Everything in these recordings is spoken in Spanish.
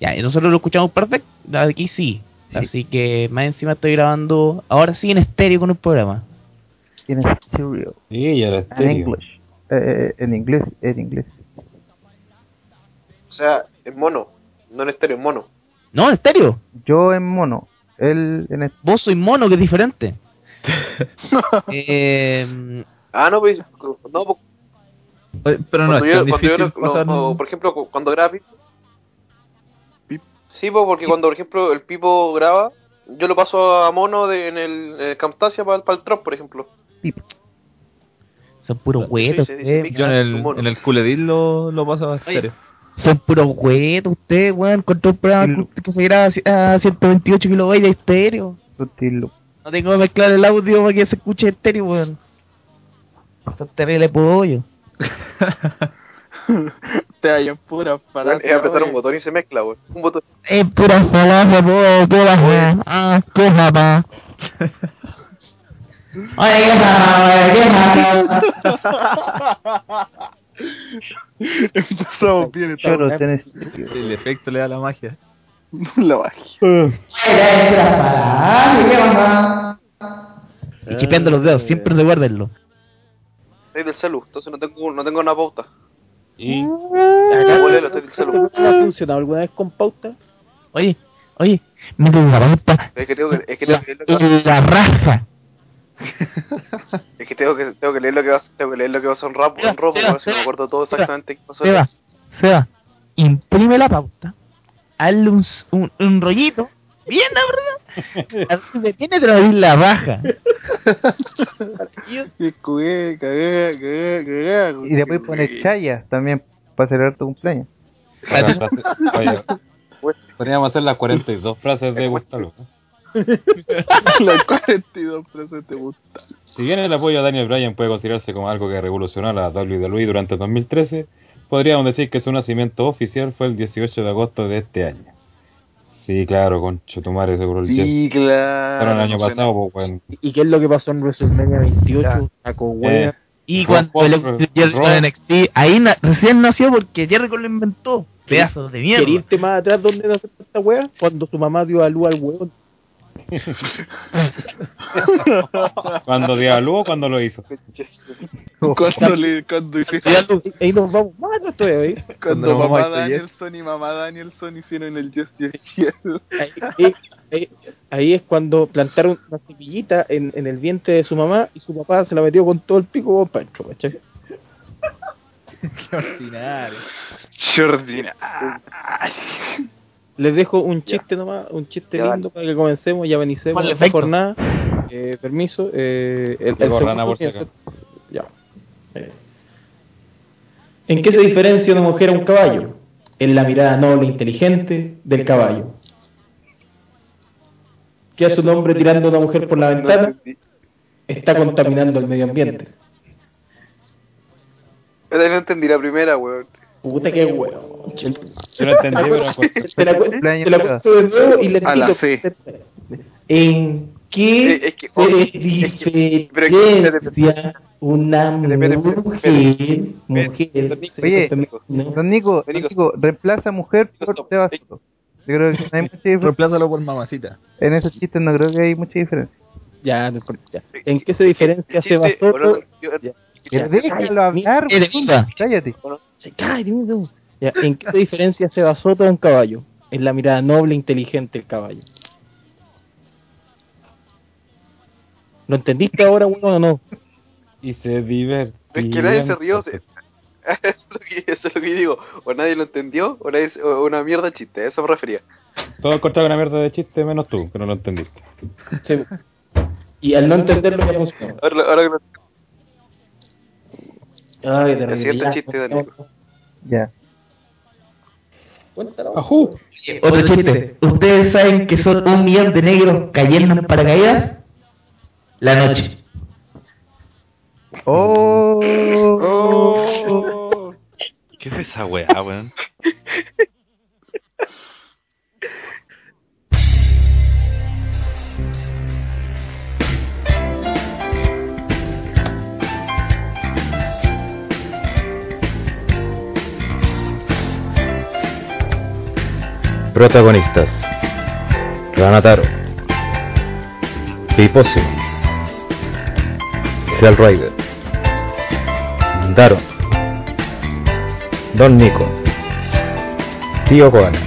Ya, y nosotros lo escuchamos perfecto, aquí sí. Así que más encima estoy grabando, ahora sí en estéreo con el programa. En estéreo. Sí, ya era En estéreo. English. Eh, eh, en inglés, en inglés. O sea, en mono. No en estéreo, en mono. No, en estéreo. Yo en mono. Él en Vos sois mono, que es diferente. eh, Ah, no, pues. No, pues, Pero no es cuando yo, tan yo difícil pasar... lo- por ejemplo, cu- cuando graba Pipo. Sí, pues, porque cuando, por ejemplo, el Pipo graba, yo lo paso a mono de, en el, Camtasia para el drop, por ejemplo. son puros Sí, huetos, ustedes. mix. Yo en el, en el culedil lo, lo paso a estéreo. Son puros huetos, ustedes, weón. Contra un programa que- se graba a 128 kilobytes de estéreo. No tengo que mezclar el audio para que se escuche estéreo, weón. Son terrible pollo. Te vayan pura Bueno, para. es apretar un botón y se mezcla, weón. Un botón. Es pura falacia, po, pura falacia. Ah, qué japa. Oye, qué japa, qué. Empezamos bien esta Choro, weá. tenés. El efecto le da la magia. La bajé. Y chipeando los dedos, siempre recuérdenlo. Estoy del celu, entonces no tengo, no tengo una pauta. Y. ¿Ha funcionado alguna vez con pauta? Oye, oye, me tengo la pauta Es que tengo que, es que tengo que leer lo que va, en la raja. es que tengo que, tengo que leer lo que va, tengo que leer lo que va a ser un rap, robo, Seba, weón, si no me acuerdo todo exactamente qué pasó. Seba, Seba, imprime la pauta, hazle un, un, un rollito, bien, la verdad. Así se tiene abrir la cagué, cagué, cagué. Y después pones chaya también para celebrar tu cumpleaños. oye, podríamos hacer las 42 frases de Gustavo. Las 42 frases te gustan. Si bien el apoyo a Daniel Bryan puede considerarse como algo que revolucionó a la WWE durante 2013, podríamos decir que su nacimiento oficial fue el 18 de agosto de este año. Sí, claro, concho, tu madre seguro el. Sí, claro. Fueron el año no pasado, pues, weón. ¿Y qué es lo que pasó en WrestleMania 28? Saco Eh. Y cuando el Ro- Jericho Ro- de NXT, ahí na- recién nació porque Jericho lo inventó. Pedazos de mierda. ¿Quería irte más atrás donde nació esta wea? Cuando su mamá dio a luz al hueón. Cuando dio a luz o cuando lo hizo. Cuando, le, cuando hicieron. Ahí nos vamos más atrás todavía, ¿eh? Cuando, Cuando mamá Danielson y mamá Danielson hicieron el Yes Yes Yes. Ahí, ahí- ahí- ahí es cuando plantaron una semillita en, en el vientre de su mamá y su papá se la metió con todo el pico para adentro, ¿cachai? Qué ordinario. Les dejo un chiste nomás, un chiste Ya, lindo para que comencemos, ya venicemos esta efecto. jornada. Eh, permiso, eh, el, el segundo por. Ya. Eh. ¿En qué se diferencia una mujer a un caballo? En la mirada noble e inteligente del caballo. ¿Qué hace un hombre tirando a una mujer por la ventana? Está contaminando el medio ambiente. Pero no entendí la primera, weón. Puta que huevo. Yo no entendí, pero Te la, cu- te la cuento de nuevo y le A la fe. ¿En qué Eh, es que- se es que- pero es que- diferencia una mujer, mujer, Oye? Don Nico, don Nico, reemplaza mujer por Soto. Yo creo que no hay mucha diferencia. Reemplázalo por mamacita. En esos chistes no creo que hay mucha diferencia. Ya, no importa, ya. ¿En qué se diferencia Chiste, Ya. Déjalo hablar, cállate. Se cae, dime tú. Ya, ¿En qué se diferencia Seba Soto de un caballo? En la mirada noble e inteligente del caballo. ¿Lo entendiste ahora, bueno, o no? y se divierte. Es que nadie se rió. se- Eso es, lo que, eso es lo que digo. O nadie lo entendió, o, nadie, se- o una mierda de chiste. Eso me refería. Todos encontraron una mierda de chiste menos tú, que no lo entendiste. Sí. Y al no entenderlo ya funcionó. Ahora, ahora que lo- Ay, siguiente Ya, chiste, no, Daniel. Ya. Cuéntalo. ¡Ajú! Otro chiste. ¿Ustedes saben que son un millón de negros cayendo en paracaídas? La noche. Oh, Oh. ¿Qué es esa weá, weón? Protagonistas: Ranataro, Piposio, Hell Rider, Daron, Don Nico, Tío Koala,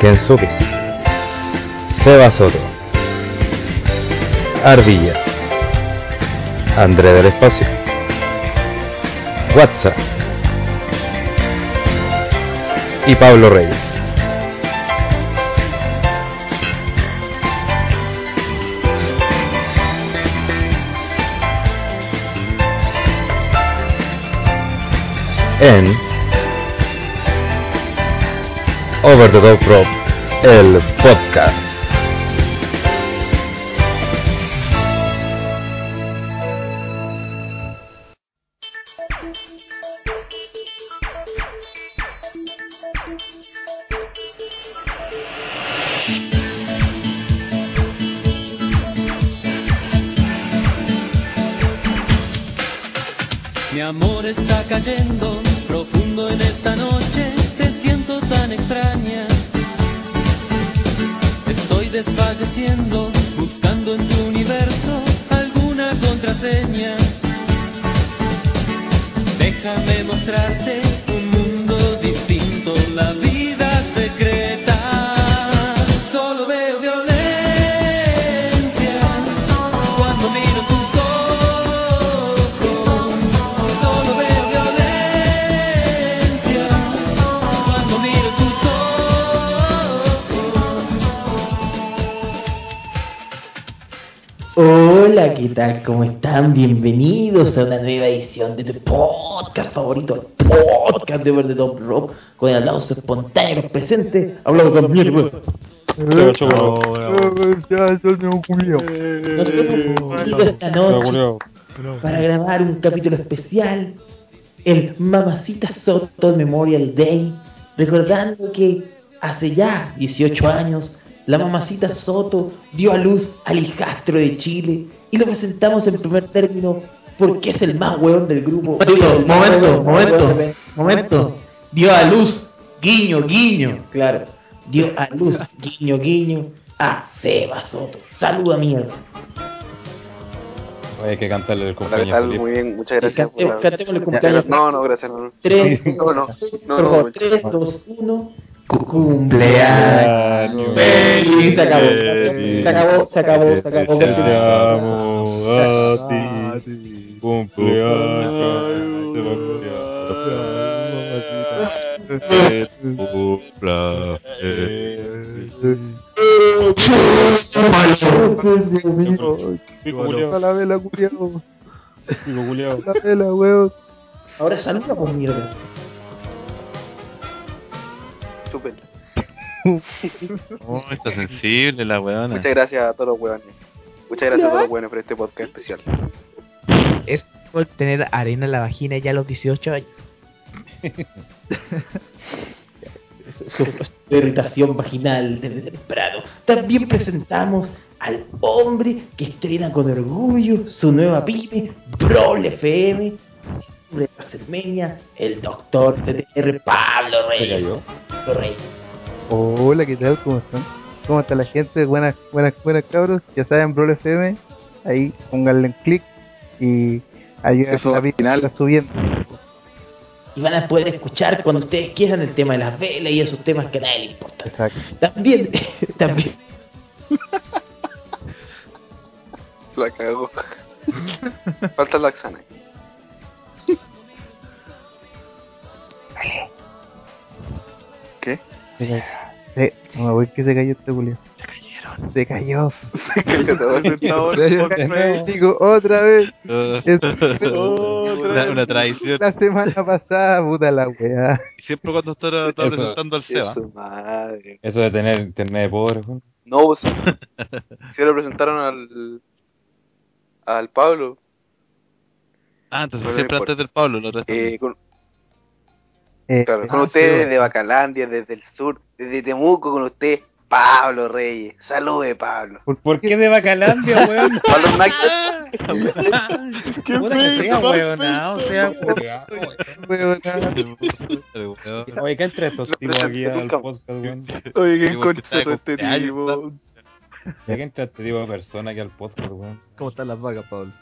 Kensuke, Seba Soto, Ardilla, André del Espacio, WhatsApp y Pablo Reyes. En Over the Top Rope, el podcast. De Verde Top Rock, con el aplauso espontáneo presente. Hablamos con mierda. Nos hemos unido esta noche para grabar un capítulo especial, el Mamacita Soto Memorial Day, recordando que hace ya 18 años la Mamacita Soto dio a luz al hijastro de Chile y lo presentamos en primer término porque es el más weón del grupo. Momento, momento, momento. Dio a luz, guiño, guiño, claro. Dio a luz, guiño, guiño, a Seba Soto. Saluda mierda. Hay que cantarle el Hola, ¿qué cumpleaños. tal? Felipe. Muy bien, muchas gracias. Por- cantemos el cumpleaños. No, no, gracias. No, 3, no, no, no, por no, favor, 3, 2, 1. Cumpleaños. Feliz, se acabó. Se acabó, se acabó, se acabó. Te amo a ti. Cumpleaños. Culiao. la vela, culiao. Pico culiao. La vela, weón. Ahora saluda por mierda. Súper. Oh, está sensible la weona. Muchas gracias a todos los huevones. Muchas gracias a todos los huevones por este podcast especial. Es por tener arena en la vagina ya a los 18 años. su, su irritación vaginal desde temprano. También presentamos al hombre que estrena con orgullo su nueva pyme, Brawl FM, de Armenia, el doctor TTR Pablo Reyes. Reyes. Hola, ¿qué tal? ¿Cómo están? ¿Cómo está la gente? Buenas, buenas, buenas cabros. Ya saben, Brawl FM. Ahí pónganle un clic y ayuden Eso, a la al final. subiendo. Y van a poder escuchar cuando ustedes quieran el tema de las velas y esos temas que a nadie le importan. Exacto. También, también, La cago. Falta la Xana. ¿Qué? Sí, no me voy que se cayó este culiao. Se cayó. Se cayó todo. Digo, otra vez. Es- una, una tradición. La semana pasada, puta la weá. Siempre cuando está, está Eso. presentando al Seba. madre. Eso de tener internet de pobre. No, pues. Se lo presentaron al. Al Pablo. Ah, entonces siempre antes del Pablo, lo. Eh, con, Eh, claro, con ah, ustedes desde Bacalandia, desde el sur, desde Temuco, con usted. Pablo Reyes. Salude, Pablo. ¿Por, por qué de Bacalandia, weón? Pablo Mac- Puta que sea, weón, no, o sea, weón. Oye, ¿qué entre estos tipos aquí al podcast, weón? Oye, qué concha este tipo. ¿Qué entra este tipo de persona aquí al podcast, weón? ¿Cómo están las vacas, Pablo?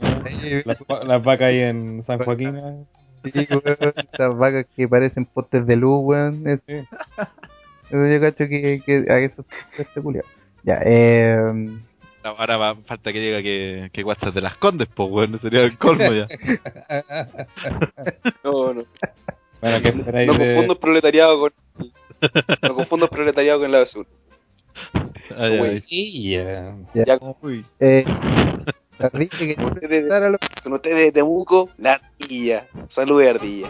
Las, va- las vacas ahí en San Joaquín. Sí, weón, esas vacas que parecen postes de luz, weón. Eso yo cacho que, que a eso este culiao. Ya, eh. Ahora va, falta que diga que, que guastas de las condes, pues, weón. Sería el colmo ya. No, no. Bueno, ¿qué esperáis No de...? confundo el proletariado con. No confundo el proletariado con la basura. Ay, ay. Sí, ya. Ya Uy, eh Enrique, que ustedes, a lo- con ustedes de Temuco, la ardilla. Salude, ardilla.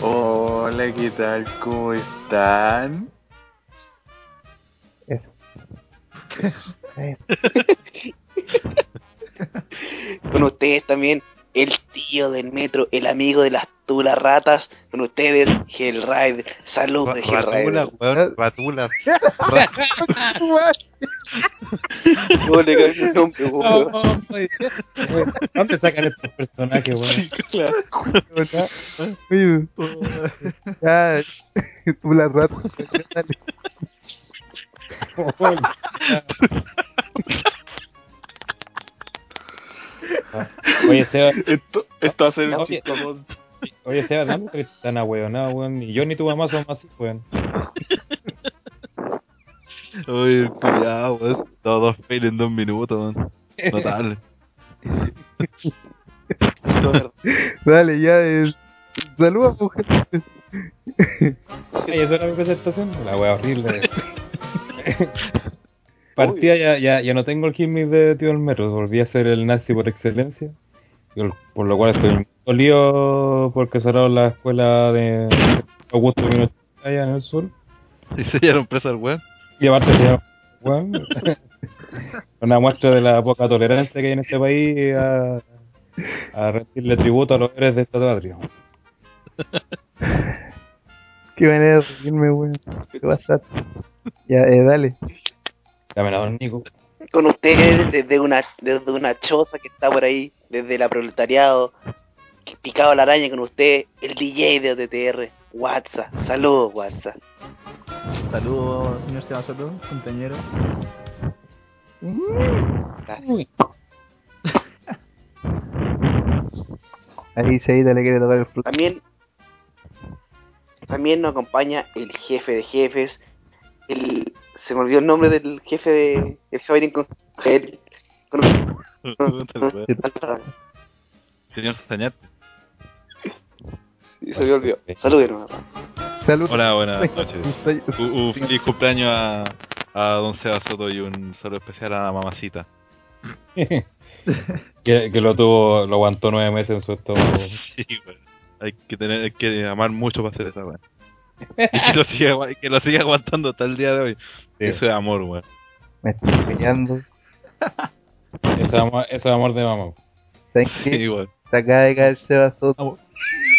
Hola, ¿qué tal? ¿Cómo están? Con ustedes también, el tío del metro, el amigo de las tulas ratas. Con ustedes, Hellrider. Salud de Ratula, Hellrider. weón. Ratula. ¿Cómo le cambié el nombre, weón? ¿Dónde sacan estos personajes, weón? Oye, Ya, Oye, Seba, Esto, esto va a ser un Oye. chistoso. oye, Seba, ¿dónde que están ahueonados, weón? Y yo ni tu mamá somos así, weón. Uy, cuidado, weón. Todos dos fail en dos minutos, weón. Notable. Dale, ya es. Saluda, mujer. Ay, eso era mi presentación. La wea horrible. Partida ya, ya, ya no tengo el gimmick de tío del metro, volví a ser el nazi por excelencia. Por lo cual estoy dolido porque cerraron la escuela de Augusto Pinochet allá en el sur. Y se dieron presa al weón. Y aparte se llama weón. Una muestra de la poca tolerancia que hay en este país a, a rendirle tributo a los héroes de esta patria. Qué manera de reírme, weón. Qué pasa. Ya, eh, dale. Dame la don Nico. Con ustedes, desde una, desde una choza que está por ahí, desde la proletariado, picado la araña con usted, el DJ de OTTR, WhatsApp. Saludos, WhatsApp. saludos, señor Seba Soto, compañero. Ahí Seita le quiere tocar el fruto. También, también nos acompaña el jefe de jefes, el, se me olvidó el nombre del jefe de el Javier con el. Señor Sañat. Sí, se me olvidó. Saludos, hermano. Salud. Hola, buenas noches. Un, un feliz cumpleaños a, a don Seba Soto y un saludo especial a la mamacita. que, que lo tuvo, lo aguantó nueve meses en su estómago. Sí, weón. Hay que tener, hay que amar mucho para hacer esa weón. Y que lo siga, agua- que lo siga aguantando hasta el día de hoy. Sí. Eso es amor, weón. Me estoy peleando. Eso es amor, eso es amor de mamá. ¿Saben Sí, qué? weón. Se acaba de caer Seba Soto.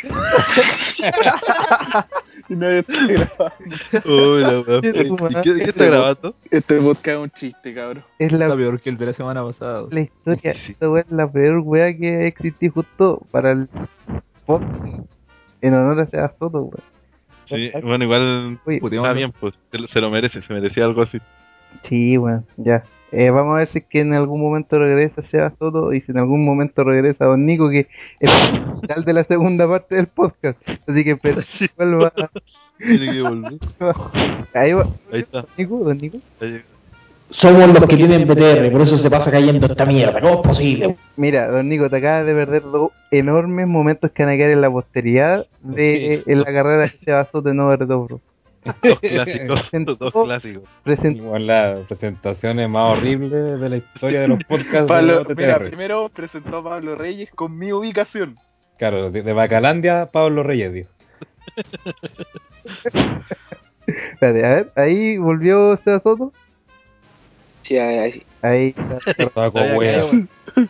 Y nadie está grabando. Uy, la weón. Sí, ¿Y tu qué, qué está grabando? Este podcast es un chiste, cabrón. Es la, peor que el de la semana pasada. la historia. Sí. Esta weá es la peor weá que existí justo para el podcast. En honor a Seba Soto, weón. Sí, bueno, igual está bien, pues se lo, se lo merece, se merecía algo así. Sí, bueno, ya. Eh, vamos a ver si es que en algún momento regresa Seba Soto y si en algún momento regresa Don Nico, que es el final de la segunda parte del podcast. Así que espero que vuelva. Tiene que volver. Ahí va. Ahí está. Nico, Don Nico. Ahí- Somos los que tienen BTR, por eso se pasa cayendo esta mierda. ¿Cómo es posible? Mira, Don Nico, te acabas de perder dos enormes momentos que van a quedar en la posteridad de Sí. en la carrera de Seba Soto en Over Dobro. Dos clásicos, dos clásicos. Igual las presentaciones más horribles de la historia de los podcasts de Pablo, OTTR. mira, primero presentó a Pablo Reyes con mi ubicación. Claro, de, de Bacalandia, Pablo Reyes, dijo. Espérate, a ver, ahí volvió Seba Soto. Sí, ahí, ahí. Ahí está.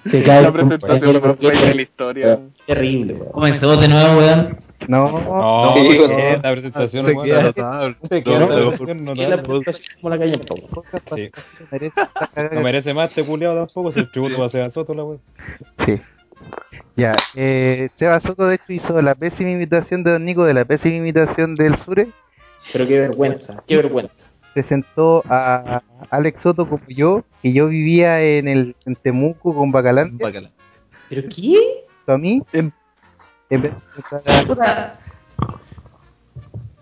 Se cae La presentación más fea de la historia. Terrible, weón. Comenzó de nuevo, weón. No, No, Sí, porque no. la presentación, Se weón, queda la- notable. se queda No, la presentación como la calle. Sí. No merece más este culiado tampoco, si el tributo va a ser a Soto, la weón. Sí. Ya, eh, Seba Soto de hecho hizo la pésima imitación de Don Nico de la pésima imitación del Sure. Pero qué vergüenza, qué vergüenza. Presentó a Alex Soto como yo, que yo vivía en el en Temuco con Bacalán. ¿Pero qué? a mí. En- en vez de presentar a- Puta,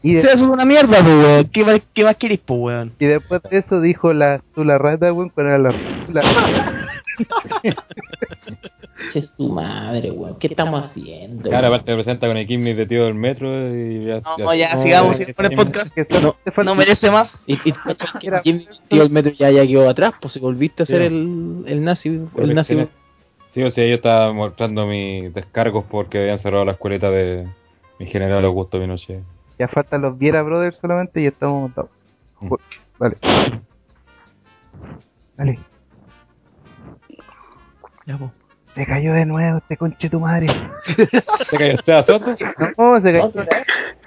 y, de- Se hace una mierda, pues, weón. ¿Qué más, qué más querés, pues, weón? y después de eso dijo la Zula Rata, weón, era la la- es tu madre, weón. ¿Qué estamos haciendo? Claro, aparte me presenta con el Kimmy de tío del metro y ya. No, ya, no, sigamos ya- con el podcast. que te falta- No merece más. Y, y Jimmy tío, el metro ya, ya quedó atrás, pues si volviste a ser Sí. el, el nazi, el nazi. Sí, o sea, yo estaba mostrando mis descargos porque habían cerrado la escueleta de mi general Augusto Pinochet. Ya faltan los Viera Brothers solamente y ya estamos montados. Ju- Dale. Dale. Ya, pues. Se cayó de nuevo este conche tu madre. ¿Se cayó Seba Soto? No, se cayó.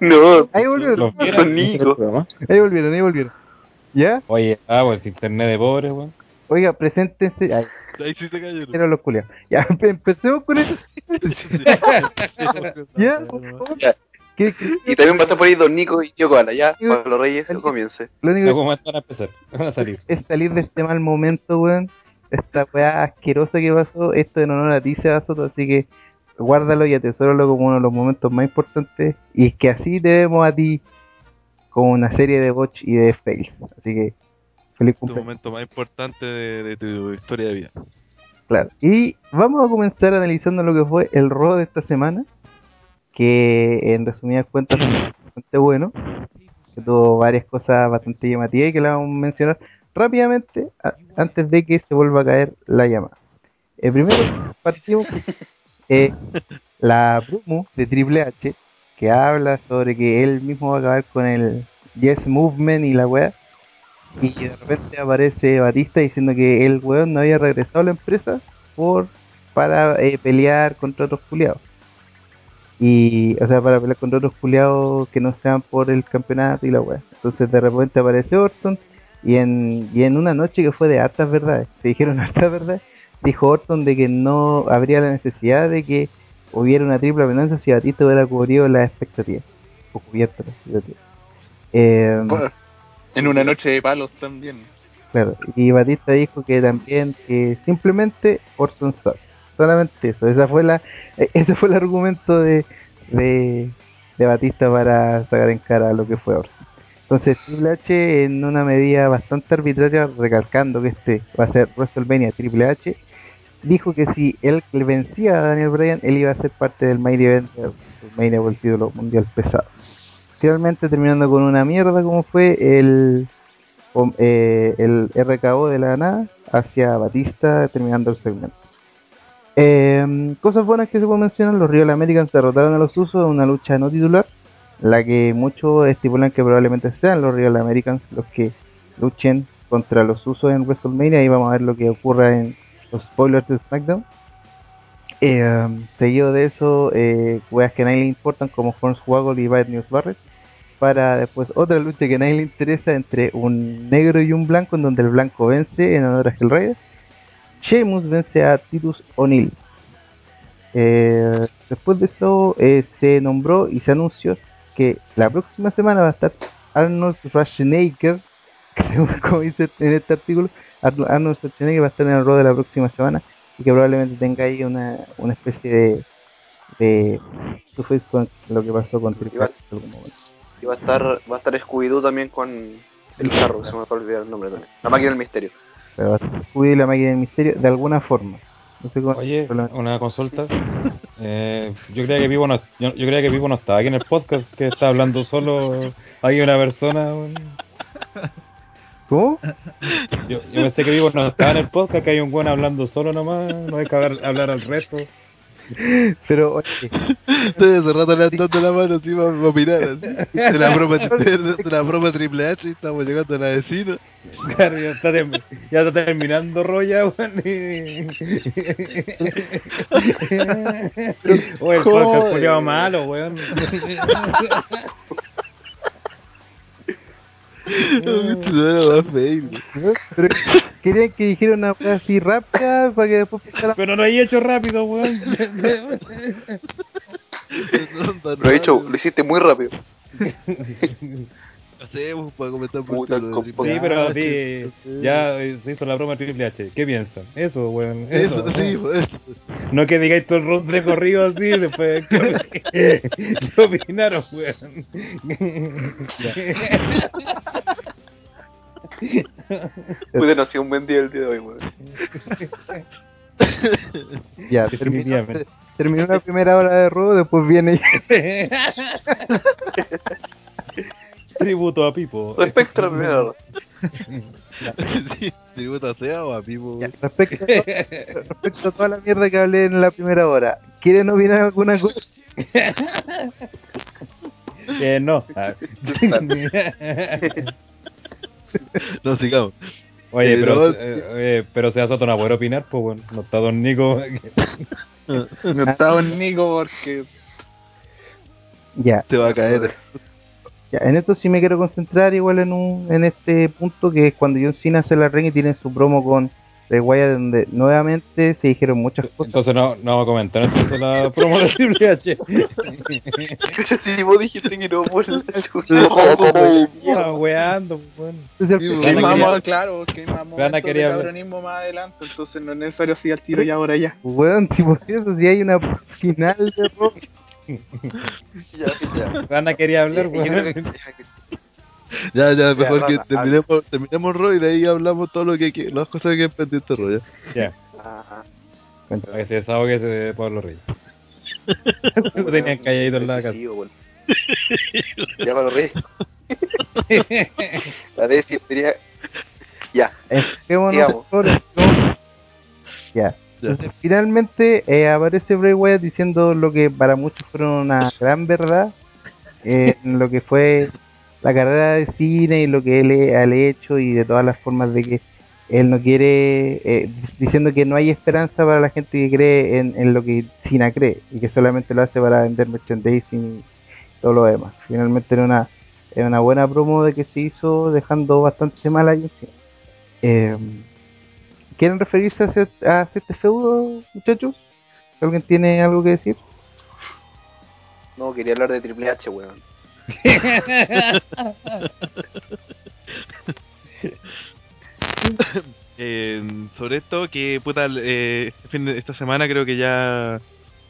No, Ahí volvieron. Los Viera. son Nico. Ahí volvieron, ahí volvieron. ¿Ya? Oye, ah, pues internet de pobres, weón. Oiga, preséntense. Ay, Ahí sí se cayó. quiero los culiados. Ya, empe- empecemos con eso. ¿Ya? por favor. ¿Qué- qué- Y también va a estar por ahí Don Nico y yo Koala. Ya, Pablo Reyes, comience. Lo único Luego van a empezar, van a salir. es salir de este mal momento, weón. Esta weá asquerosa que pasó. Esto en honor a ti, Soto, así que guárdalo y atesóralo como uno de los momentos más importantes. Y es que así te vemos a ti como una serie de botch y de fails. Así que feliz Tu cumpleaños. momento más importante de, de tu historia de vida. Claro. Y vamos a comenzar analizando lo que fue el RO de esta semana. Que en resumidas cuentas fue bastante bueno. Que tuvo varias cosas bastante llamativas y que las vamos a mencionar rápidamente antes de que se vuelva a caer la llamada. El primero partimos eh, la promo de Triple H que habla sobre que él mismo va a acabar con el Yes Movement y la wea y de repente aparece Batista diciendo que el weón no había regresado a la empresa por para eh, pelear contra otros culiados. Y o sea para pelear contra otros culiados que no sean por el campeonato y la wea entonces de repente aparece Orton y en, y en una noche que fue de hartas verdades se dijeron hartas verdades dijo Orton de que no habría la necesidad de que hubiera una triple amenaza si Batista hubiera cubrido las expectativas o cubierto las expectativas eh, En una noche de palos también. Claro, y Batista dijo que también que simplemente Orton Stark, solamente eso, esa fue la, eh, ese fue el argumento de, de, de Batista para sacar en cara lo que fue Orton. Entonces Triple H en una medida bastante arbitraria, recalcando que este va a ser WrestleMania Triple H, dijo que si él vencía a Daniel Bryan, él iba a ser parte del main event del main título mundial pesado. Finalmente terminando con una mierda como fue el eh, el RKO de la nada hacia Batista terminando el segmento. Eh, cosas buenas que se pueden mencionar, los Real Americans derrotaron a los Usos en una lucha no titular, la que muchos estipulan que probablemente sean los Real Americans los que luchen contra los Usos en WrestleMania y vamos a ver lo que ocurra en los spoilers de SmackDown. Eh, seguido de eso, eh, que a nadie le importan como Hornswoggle y Bad News Barrett para después otra lucha que a nadie le interesa entre un negro y un blanco, en donde el blanco vence en honor a Hellraider. Sheamus vence a Titus O'Neill. Eh, después de eso eh, se nombró y se anunció que la próxima semana va a estar Arnold Schwarzenegger, que según como dice en este artículo, Arno- Arnold Schwarzenegger va a estar en el rol de la próxima semana y que probablemente tenga ahí una, una especie de de face con lo que pasó con momento. Y va a estar, va a estar Scooby-Doo también con el carro, se me fue a olvidar el nombre también. La máquina del misterio. Pero va a descubrir la máquina del misterio de alguna forma. No sé cómo. Oye, una consulta. Eh, yo creía que Vivo no, yo, yo creía que Vivo no estaba aquí en el podcast, que está hablando solo aquí una persona. ¿Cómo? Yo, yo pensé que Vivo no estaba en el podcast, que hay un buen hablando solo nomás, no hay que hablar, hablar al resto. Pero, oye, Estoy hace rato levantando la mano así para, así. De la broma, de, la broma Triple H, estamos llegando a la vecina. Claro, ya está, term- ya está terminando Roya, weón. y- o el podcast culiao malo, weón. No era más fail. pero querían que dijera una cosa así rápida para que después pasara. Pero no hay hecho rápido, weón. Lo he hecho, lo hiciste muy rápido. Hacemos para comentar por Puta, lo de Triple Sí, pero H, sí, sí. ya eh, se hizo la broma Triple H. ¿Qué piensan? Eso, weón. Eso. Eso, sí, pues. No que digáis todo el round de corrido así, después. ¿Qué, qué opinaron, weón? Pude no ha sido un buen día el día de hoy, weón. Ya, terminó, terminó la primera hora de robo, después viene Tributo a Pipo. Respecto a la primera sí, tributo a Sea o a Pipo. Ya, respecto, respecto a toda la mierda que hablé en la primera hora, ¿quieren opinar alguna cosa? Que no. No, sigamos. Oye, Eh, pero, no, eh, oye, pero se Soto no puede opinar, pues bueno, no está Don Nico. No estaba en Nico porque Ya, Te va a caer. Ya, en esto sí me quiero concentrar igual en un, en este punto que es cuando John Cena hace la ring y tiene su promo con Bray Wyatt donde nuevamente se dijeron muchas cosas. Entonces no, no vamos a comentar entonces la promo de Triple H. Si vos dijiste que no, por la chucha. Weando, pues, bueno. Entonces, Sí, al Gana que quería- mamos, claro, que más momentos de quería hablar. cabronismo más adelante, entonces no es necesario así al tiro y ahora ya. Weón, si eso, si hay una final de rock. Ya, ya. Rana quería hablar, que- weón. Ya, ya, mejor Ya, que Rana, terminemos, terminemos Roy y de ahí hablamos todo lo que, que las cosas que es pendiente Roy. ¿ya? Ya, Ajá. para que se desahogue ese de Pablo Reyes. Lo tenían calladito en la casa. Weón. Ya me lo reí. La décima sería. Ya. Lo- Ya. Entonces, finalmente eh, aparece Bray Wyatt diciendo lo que para muchos fueron una gran verdad eh, en lo que fue la carrera de cine y lo que él ha hecho y de todas las formas de que él no quiere, eh, diciendo que no hay esperanza para la gente que cree en, en lo que Cena cree y que solamente lo hace para vender merchandising y todo lo demás. Finalmente era una, era una buena promo de que se hizo dejando bastante mal a John ¿Quieren referirse a, este feudo, muchachos? ¿Alguien tiene algo que decir? No, quería hablar de Triple H, weón. Eh, sobre esto, que puta, eh, este fin de- esta semana creo que ya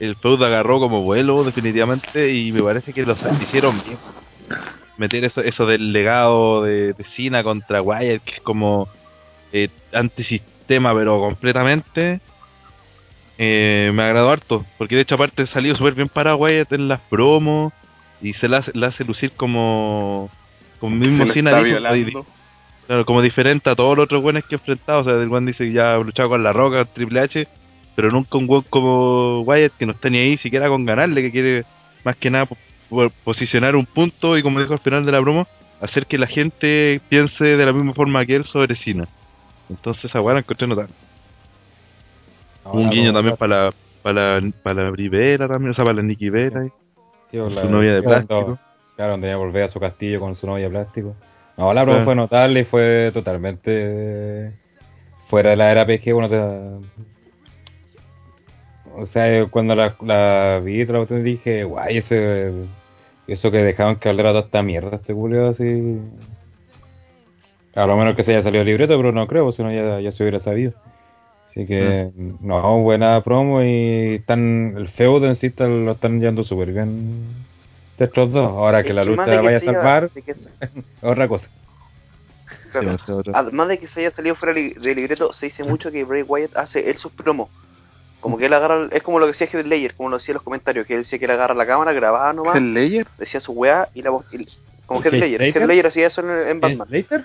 el feudo agarró como vuelo definitivamente y me parece que lo hicieron bien. Meter eso, eso del legado de, de Cena contra Wyatt, que es como eh, antisistema pero completamente, eh, me agradó harto, porque de hecho aparte salió súper bien para Wyatt en las promos y se la, hace- la hace lucir como, como mismo violando. Claro, como diferente a todos los otros buenos que he enfrentado. O sea, el Juan dice que ya ha luchado con La Roca, Triple H, pero nunca un buen como Wyatt que no está ni ahí siquiera con ganarle, que quiere más que nada po- po- posicionar un punto y, como dijo al final de la promo, hacer que la gente piense de la misma forma que él sobre Cena. Entonces, esa weá la encontré notable. un guiño también para la, para la, para la Bri Vera también, o sea, para la Nikki Vera. Tío, Con su novia de plástico. Claro, donde ya volver a su castillo con su novia de plástico. No, la broma Claro. fue notable y fue totalmente eh, fuera de la era PG. Bueno, te- o sea, eh, cuando la, la vi, la dije, guay, ese, eso que dejaban que hablara toda esta mierda, este culio así. A lo menos que se haya salido el libreto, pero no creo, si no ya, ya se hubiera sabido. Así que, no, buena promo y están, el feudo en sí está- lo están llevando súper bien de estos dos. Ahora que Es la que lucha que vaya a salvar, otra cosa. claro, Sí. Además de que se haya salido fuera del libreto, se dice mucho que Bray Wyatt hace él sus promos. Como que él agarra, es como lo que decía Heath Ledger, como lo decía en los comentarios, que él decía que él agarra la cámara, grababa nomás, ¿El Layer? decía su weá y la voz. como Heath ¿Heath Ledger, Ledger? Heath Ledger hacía eso en, en Batman. ¿Slater?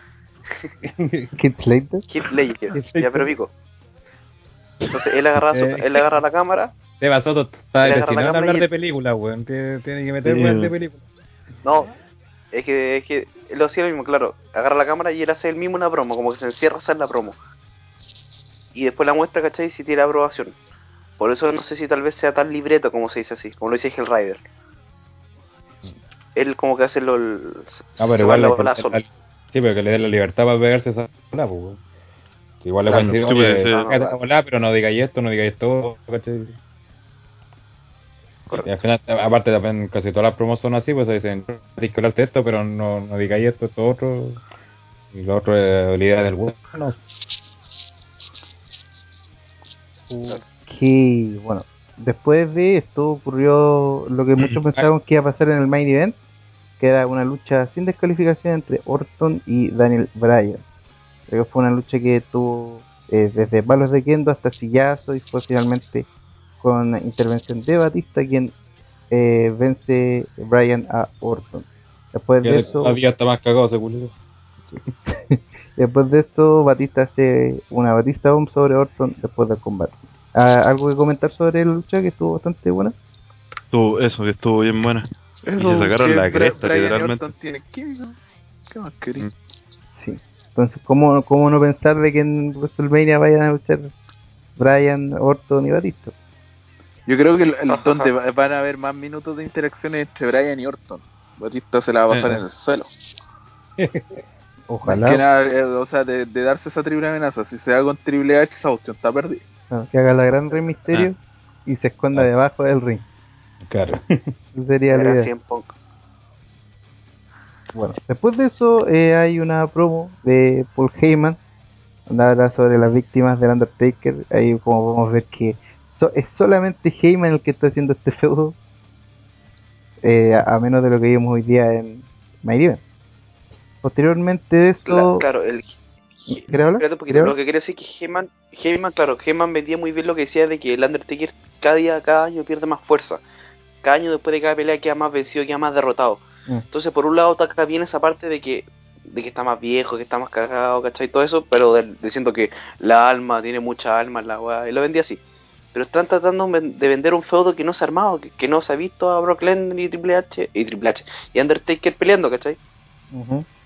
Kid Slater. Heath Ledger, ya Ledger. pero pico. Entonces él agarra, su- él agarra la cámara la destinado a cámara hablar de películas, weón. Tiene, tiene que meter Sí. weón de películas. No, es que, es que él lo hacía lo mismo, claro. Agarra la cámara y él hace el mismo una promo, como que se encierra a hacer la promo. Y después la muestra, ¿cachai? Si tiene aprobación. Por eso no sé si tal vez sea tan libreto como se dice así, como lo dice Hellrider. Él como que hace lo... el- Ah, se pero va igual la. Sí, pero que le dé la libertad para pegarse esa bola, pues. Igual le Claro, pueden decir, sí, puede oye, esa bola, pero no digáis esto, no digáis esto, ¿cachai? Y al final, aparte también casi todas las promos son así, pues dicen, tienes que hablarte de esto, pero no, no digáis esto, esto, otro. Y lo otro es habilidad del bueno. Que, bueno, después de esto ocurrió lo que muchos pensaban que iba a pasar en el main event, que era una lucha sin descalificación entre Orton y Daniel Bryan. Creo que fue una lucha que tuvo eh, desde palos de kendo hasta sillazo y fue finalmente con intervención de Batista quien eh, vence Bryan a Orton. Después de eso, día está más cagado ese después de esto Batista hace una Batista Bomb sobre Orton después del combate. Ah, ¿Algo que comentar sobre la lucha que estuvo bastante buena? Estuvo- eso, que estuvo bien buena. Y Eso, se sacaron que la cresta, Brian literalmente. Orton tiene química. ¿Qué más querés? Mm. Sí. Entonces, ¿cómo, ¿cómo no pensar de que en WrestleMania vayan a luchar Bryan, Orton y Batista? Yo creo que el- el- donde va- van a haber más minutos de interacciones entre Brian y Orton. Batista se la va a pasar Eh. en el suelo. Ojalá Más que nada, eh, o sea, de, de darse esa triple amenaza. Si se da con Triple H, esa opción está perdida. ah, que haga la gran Rey Misterio y se esconda Ah. debajo del ring. Claro. Sería la Era idea. 100 Punk. Bueno, después de eso eh, hay una promo de Paul Heyman donde habla sobre las víctimas del Undertaker. Ahí como podemos ver que so- es solamente Heyman el que está haciendo este feudo. eh, a, a menos de lo que vimos hoy día en Event. Posteriormente de eso... claro, el... ¿Quieres hablar? Espérate un poquito, ¿Quieres lo que quiero decir es que Heyman, Heyman, claro, Heyman vendía muy bien lo que decía de que el Undertaker cada día, cada año pierde más fuerza. Cada año después de cada pelea queda más vencido, queda más derrotado. Mm. Entonces, por un lado, ataca bien esa parte de que de que está más viejo, que está más cagado, ¿cachai? Todo eso, pero de- diciendo que la alma, tiene mucha alma, la weá, y lo vendía así. Pero están tratando de vender un feudo que no se ha armado, que, que no se ha visto a Brock Lesnar y Triple H, y Triple H, y Undertaker peleando, ¿cachai?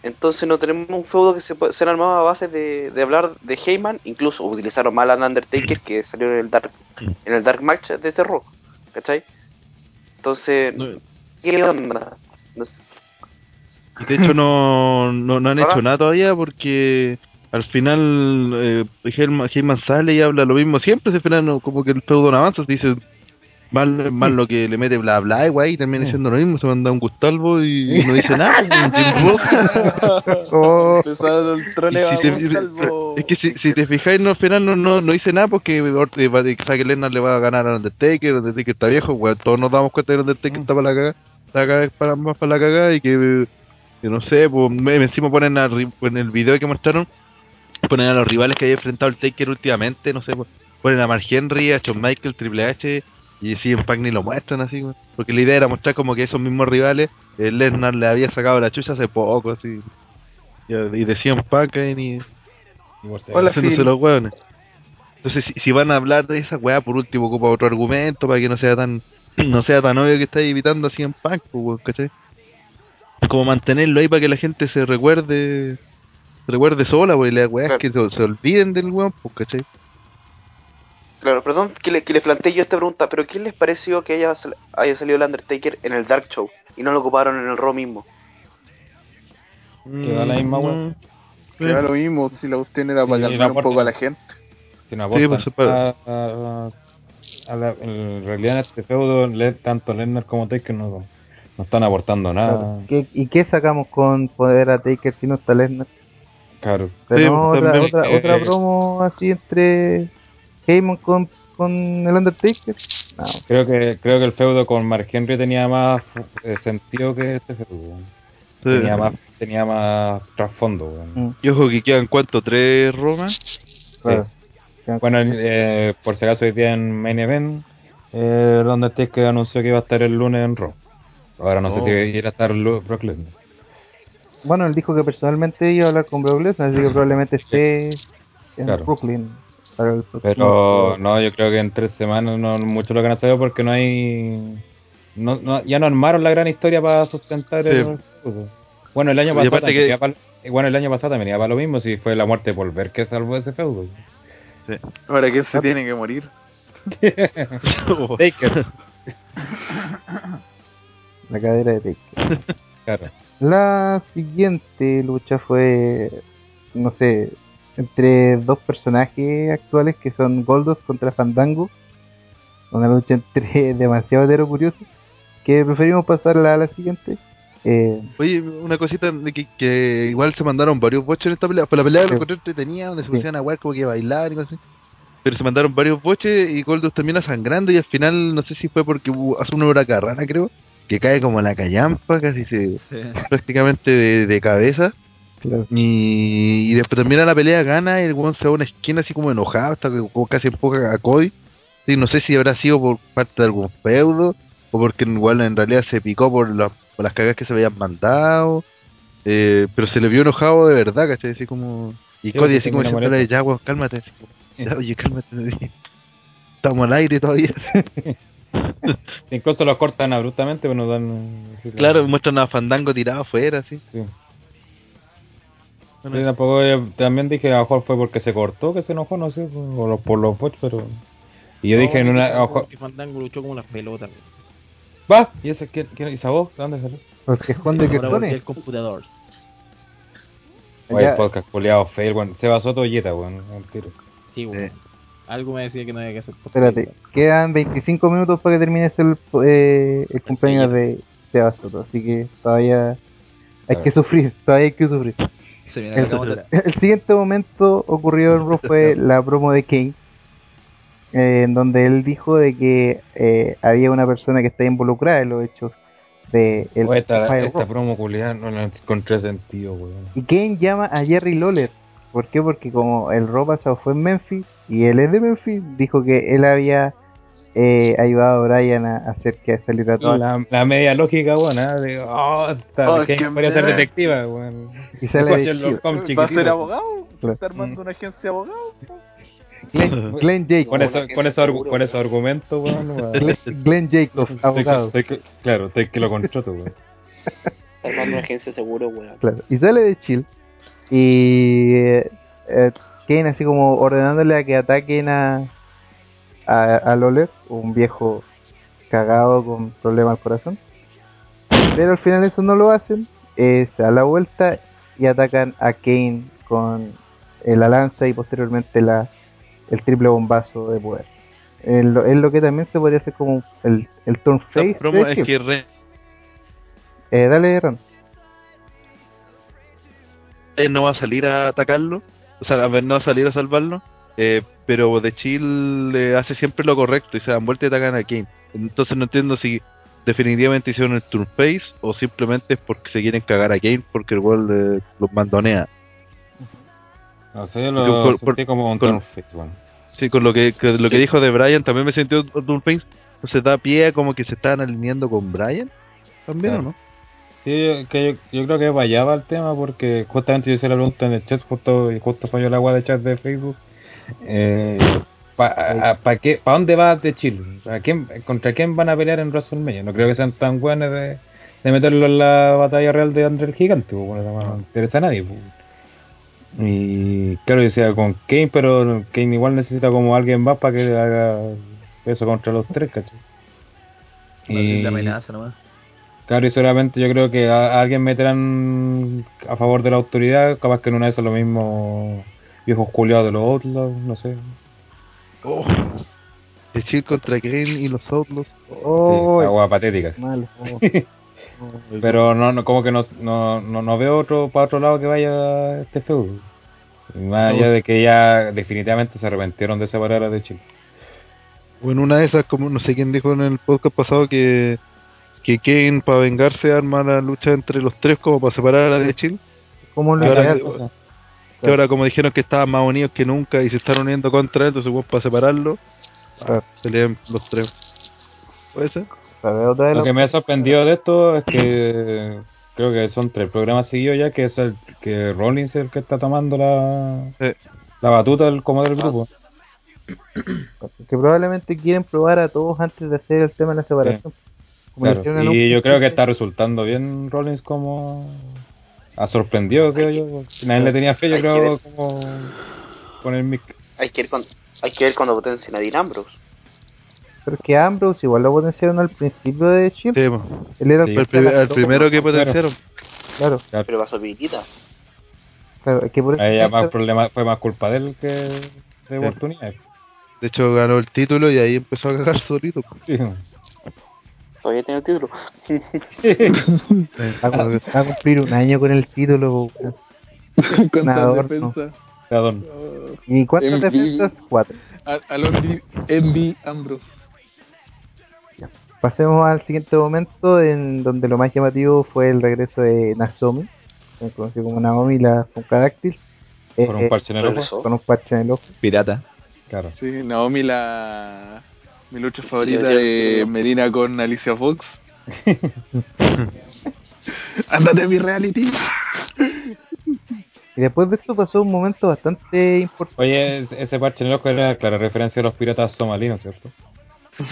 Entonces no tenemos un feudo que se puede ser armado a base de, de hablar de Heyman, incluso utilizaron mal a Undertaker que salió en el Dark en el Dark Match de ese Raw, ¿cachai? Entonces, No, ¿qué onda? No sé. Y de hecho no, no, no han hecho nada todavía porque al final eh, Heyman sale y habla lo mismo siempre, al final no, como que el feudo no avanza, dice mal, mal lo que le mete bla bla y guay, y termina diciendo lo mismo, se manda un Gustalvo y no dice nada. Oh, si a te- es que si, si te fijáis, no, al final no, no, no dice nada porque Or- eh, que Zack Lesnar le va a ganar al Undertaker, Undertaker está viejo, todos nos damos cuenta que el Undertaker está para la cagada, está cada vez para más para la cagada y que, que no sé, pues me- encima ponen a ri- en el video que mostraron, ponen a los rivales que había enfrentado el Taker últimamente, no sé, pues, ponen a Mark Henry, a Shawn Michael, Triple H y si en Pac ni lo muestran así, weón. porque la idea era mostrar como que esos mismos rivales, el Lesnar le había sacado la chucha hace poco, así. Y, y decían Pac y, Hola, haciéndose Phil. los hueones. Entonces, si, si van a hablar de esa weá, por último, ocupa otro argumento para que no sea tan no sea tan obvio que está evitando así en Punk, pues, ¿cachai? Como mantenerlo ahí para que la gente se recuerde se recuerde sola, pues, y las weas Claro. que se, se olviden del weón, pues, ¿cachai? Claro, perdón que, le, que les planteé yo esta pregunta, pero ¿qué les pareció que haya, sal- haya salido el Undertaker en el Dark Show y no lo ocuparon en el Raw mismo? Que da la misma weá. Mm, Que era lo mismo, si la cuestión era para calmar un poco a la gente. Si no Sí, aportan pues, para- a, a- a la- en realidad en este feudo le- tanto Lennar como Taker no, no están aportando nada. claro. ¿Qué- ¿Y qué sacamos con poder a Taker si no está Lesnar? Claro. Pero Sí, no, pues, otra, también, otra, eh, otra promo así entre Heyman con, con el Undertaker. No, Creo que creo que el feudo con Mark Henry tenía más eh, sentido que este feudo. Sí. Tenía más tenía más trasfondo. Mm, Y ojo que quedan cuánto, tres Romas. claro. Bueno, eh, por si acaso hoy día en Main Event, eh, donde Taker anunció que iba a estar el lunes en Raw. Ahora no sé Oh. si iba a estar Brock Lesnar. Bueno, él dijo que personalmente iba a hablar con Brock Lesnar, así que probablemente esté en Claro. Brooklyn para el próximo Pero no, yo creo que en tres semanas no mucho lo que han sabido porque no hay. No, no- ya no armaron la gran historia para sustentar Sí. el feudo. Bueno, el año pasado también que- iba pa'l- bueno, el año pasado también iba para lo mismo, si fue la muerte de Volver que salvó ese feudo. Ahora, ¿quién se tiene que morir? Taker, La cadera de Taker. claro. La siguiente lucha fue, no sé, entre dos personajes actuales que son Goldos contra Fandango. Una lucha entre demasiado hetero curioso. Que preferimos pasarla a la siguiente. Eh, Oye, una cosita de que, que igual se mandaron varios boches en esta pelea. Pues la pelea lo encontré entretenida, donde se Sí. pusieron a jugar como que bailar y cosas así. Pero se mandaron varios boches y Goldust termina sangrando y al final no sé si fue porque hubo- hace una huracán creo, que cae como la callampa, casi se Sí. prácticamente de, de cabeza. Claro. Y, y después termina la pelea, gana y el weón se va a una esquina así como enojado, hasta que como casi empuja a Cody. Sí, no sé si habrá sido por parte de algún feudo o porque igual en realidad se picó por, la- por las cagas que se habían mandado. Eh, pero se le vio enojado de verdad, ¿cachai? Así como... Y Cody sí, así como diciéndole, ya weón, cálmate. así "Ya, oye, cálmate. Estamos al aire todavía. Incluso los cortan abruptamente, pero nos dan. así claro, muestran a Fandango tirado afuera, así. Sí. Bueno, Sí, tampoco, yo también dije a lo mejor fue porque se cortó que se enojó, no sé, o los- por los bots, pero. Y yo dije en una. a mejor- Fandango luchó como las pelotas. ¡Va! ¿Y ese quién, quién ¿Y esa voz? ¿De dónde salió? Los quejones de quejones. al computador. Oye, el podcast culiado fail, weón. Se basó Toyeta, weón. al tiro. Sí, weón. Algo me decía que no había que hacer. Espérate, quedan 25 minutos para que termine el, eh, el cumpleaños de, de así que todavía hay que sufrir, todavía hay que sufrir. Se viene la El, siguiente momento ocurrió en Raw fue la promo de Kane, eh, en donde él dijo de que eh, había una persona que está involucrada en los hechos de el Oye, esta, Fire esta promo culiada no la encontré sentido, weón. Y Kane llama a Jerry Lawler. ¿Por qué? Porque como el Raw pasado fue en Memphis y él es de Memphis, dijo que él había eh, ayudado a Brian a hacer que saliera todo. La, la media lógica, weón, ¿eh? de. Oh, esta Oh, que podría ser detectiva, weón. Y ¿Va a ser abogado? ¿Está armando una agencia de abogados? Glenn, Glenn Jacobs. Con, No, eso, con, esos argu- seguro, con weón. esos argumentos. Glenn, Glenn Jacobs, Estoy abogado. estoy que- claro, estoy que lo contrato, weón. Está armando una agencia de seguro, weón. Claro. Y sale de chill. Y eh, eh, Kane así como ordenándole a que ataquen a, a, a Lawler, un viejo cagado con problemas al corazón. Pero al final eso no lo hacen. eh, se da la vuelta y atacan a Kane con eh, la lanza y posteriormente la, el triple bombazo de poder. Es lo, es lo que también se podría hacer como el, el turn face. Promo de es que re- Eh, dale, Ron. él no va a salir a atacarlo, o sea, a ver, no va a salir a salvarlo, eh, pero de Chill eh, hace siempre lo correcto y se dan vuelta y atacan a Kane. Entonces no entiendo si definitivamente hicieron el turn face o simplemente es porque se quieren cagar a Kane porque el gol eh, los mandonea. No sé, yo lo por- sentí por- como un con- turn face. Sí, con lo que, que- lo que dijo de Brian también me sentí un turn face, se da pie a como que se estaban alineando con Brian, también Claro. o no? Sí, yo, que yo, yo creo que vayaba el tema porque justamente yo hice la pregunta en el chat justo y justo falló la agua de chat de Facebook. Eh, ¿Para pa qué, pa dónde va de Chile? ¿A quién, ¿Contra quién van a pelear en WrestleMania? No creo que sean tan buenos de, de meterlo en la batalla real de André el Gigante, pues, bueno, no interesa a nadie. pues. Y claro, yo decía con Kane, pero Kane igual necesita como alguien más para que haga eso contra los tres, ¿cachai? La amenaza nomás. Claro, y seguramente yo creo que a, a alguien meterán a favor de la autoridad, capaz que en una de esas lo mismo viejos culiados de los Outlaws, no sé. Oh. De Chill contra Kane y los Outlaws. Oh, sí, agua patética. Oh. Pero no, no como que no, no, no, no veo otro para otro lado que vaya este feudo. Más allá de que ya definitivamente se arrepintieron de separar a de Chile. O en una de esas, como no sé quién dijo en el podcast pasado que, que Kane para vengarse arma la lucha entre los tres como para separar a la de Chill. ¿Cómo lo que- Que ahora como dijeron que estaban más unidos que nunca y se están uniendo contra él, entonces bueno, para separarlo, Ah, pelean los tres. ¿Puede ser? Lo que me ha sorprendido de esto es que creo que son tres programas seguidos ya, que es el que Rollins es el que está tomando la, Sí. la batuta del, como del grupo. Que probablemente quieren probar a todos antes de hacer el tema de la separación. Claro, Y un yo creo que está resultando bien Rollins como... Ha sorprendido, creo yo. Nadie le tenía fe, yo que creo, como... Con el mic. Hay que ver cuando, hay que ver cuando potencien a Dean Ambrose. Pero es que Ambrose igual lo potenciaron al principio de Shield. Sí. Él era Sí, el, pri- el primero que potenciaron. Claro, Pero pasó Piquita. claro, es que por eso Ahí ya más problema, fue más culpa de él que de oportunidades. De hecho, ganó el título y ahí empezó a cagar solito. Sí. Todavía tiene el título. va, a- va a cumplir un año con el título. ¿Cuántas defensas? Oh, ¿Y cuántas defensas? Cuatro. a- Alonso Envy Ambrose. Pasemos al siguiente momento en donde lo más llamativo fue el regreso de Nasomi, conocido como Naomi, la Funkadactyl. eh, Con un parche en el ojo. con un parche en el ojo. Pirata. Claro. Sí, Naomi, la. Mi lucha favorita de Medina con Alicia Fox. Ándate mi reality. Y después de esto pasó un momento bastante importante. Oye, ese- parche en el ojo era clara referencia a los piratas somalinos, ¿cierto?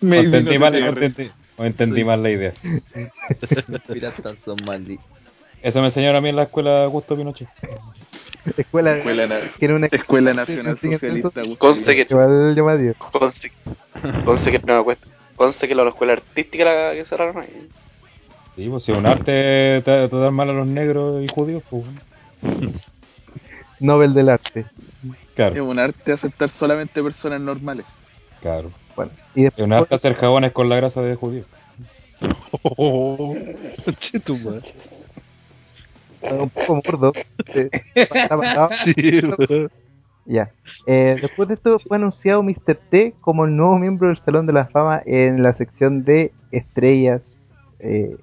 Maybe entendí, no mal, entendí, entendí mal la idea. Piratas malditos. Eso me enseñaron a mí en la escuela Augusto Pinochet. Escuela, Escuela, na- que era una Escuela Nacional Socialista. Conste que, conste, conste que, no, cuesta- conste que la escuela artística la que cerraron ahí. Sí, pues si es un arte tra- tratar mal a los negros y judíos, pues bueno. Nobel del arte. Es Claro, un arte aceptar solamente personas normales. claro. Bueno, y Es después un arte hacer jabones con la grasa de judío. Che, tu madre. Un poco pasado. Sí. Ya. Eh, después de esto fue anunciado Mr. T como el nuevo miembro del Salón de la Fama en la sección de estrellas eh,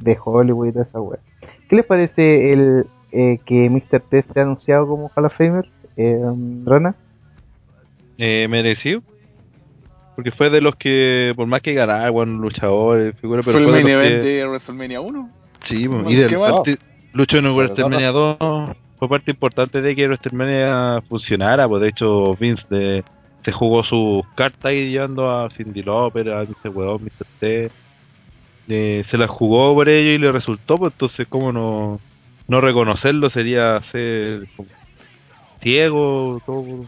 de Hollywood y toda esa wea. ¿Qué les parece el eh, que Mr. T sea anunciado como Hall of Famer? Eh, Rana. Eh, merecido. Porque fue de los que, por más que ganara, bueno, luchadores, figura, pero Fue el main event que- de WrestleMania 1. Sí, y del luchó en WrestleMania 2, fue parte importante de que WrestleMania funcionara, pues de hecho Vince de- se jugó sus cartas ahí llevando a Cindy Lauper, a Mr. Weón, Mr. T, eh, se las jugó por ello y le resultó, pues entonces cómo no, no reconocerlo sería ser ciego, todo, por-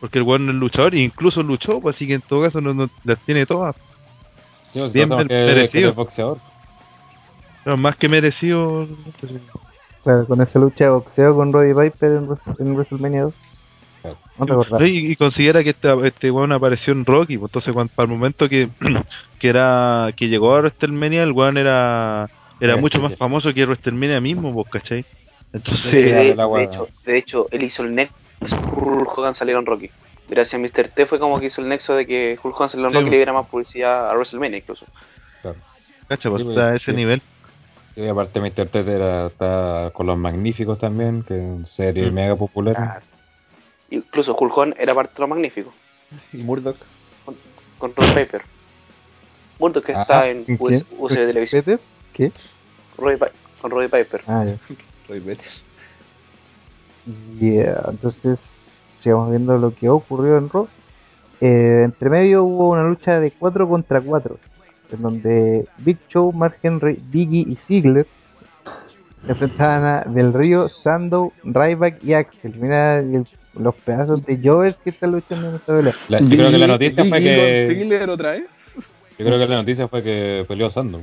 porque el weón es luchador, e incluso luchó, pues así que en todo caso no, no las tiene todas, Sí, Bien merecido. boxeador. Más que merecido. Claro, con esa lucha de boxeo con Roddy Piper en, Wres- en WrestleMania 2. Claro. No recordar. No, Y, y considera que este, este weón apareció en Rocky, pues, entonces cuando, para el momento que, que era que llegó a WrestleMania, el weón era era Sí, mucho sí, más sí. famoso que WrestleMania mismo, pues, ¿cachai? Entonces, Sí, de, hecho, de hecho, él hizo el nexo Hulk Hogan salieron Rocky. Gracias a Mr. T fue como que hizo el nexo de que Hulk Hogan salió en Sí, Rocky le diera más publicidad a WrestleMania incluso. ¿cachai? Pues, Sí, está a pues, ese sí. nivel. Y aparte Mr. T era, está con los magníficos también, que es una serie Mm. mega popular. Ah, Incluso Hulk Hogan era parte de lo magnífico, Y Murdoch. con Roy Piper. Murdoch que Ah, está en. US de televisión. ¿Peter? ¿Qué? Roy con Roy Piper. Ah, ya. Roy Better. Yeah, entonces sigamos viendo lo que ocurrió en Raw. Eh, entre medio hubo una lucha de 4 contra 4, en donde Big Show, Mark Henry, Biggie y Ziggler se enfrentaban a Del Río, Sandow, Ryback y Axel. Mira el- los pedazos de Jovers que están luchando en esta pelea. La- yo creo que la noticia fue que Ziggler otra vez. yo creo que la noticia fue que peleó Sandow.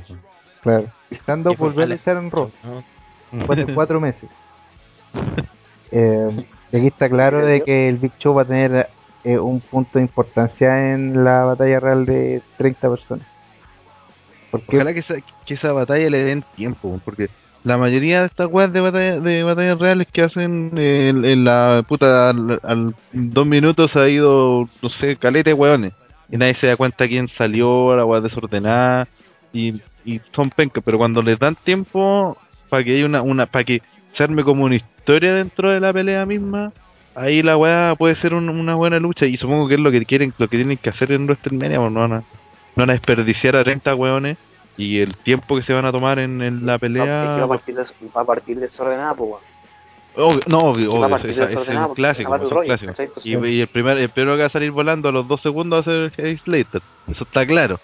Claro. Y Sandow volvió a luchar en Raw después de 4 meses. Eh, y aquí está claro de que el Big Show va a tener eh, un punto de importancia en la batalla real de 30 personas. Porque Ojalá que esa, que esa batalla le den tiempo, porque la mayoría de estas weas de, batalla, de batallas reales que hacen eh, en, en la puta al, dos minutos ha ido, no sé, calete weones. Y nadie se da cuenta quién salió, la wea desordenada, y, y son pencas, pero cuando les dan tiempo para que haya una, una, para que se arme como una historia dentro de la pelea misma, ahí la weá puede ser un- una buena lucha, y supongo que es lo que quieren, lo que tienen que hacer en WrestleMania, no van a, no van a desperdiciar a 30 weones y el tiempo que se van a tomar en, en la No, es que va, a pelea. partir de, va a partir desordenada, pues, weón. Obvio, no, obvio, obvio, es un clásico, es es Y, y el, primer, el primero que va a salir volando a los dos segundos va a ser Heath Slater. Eso está claro.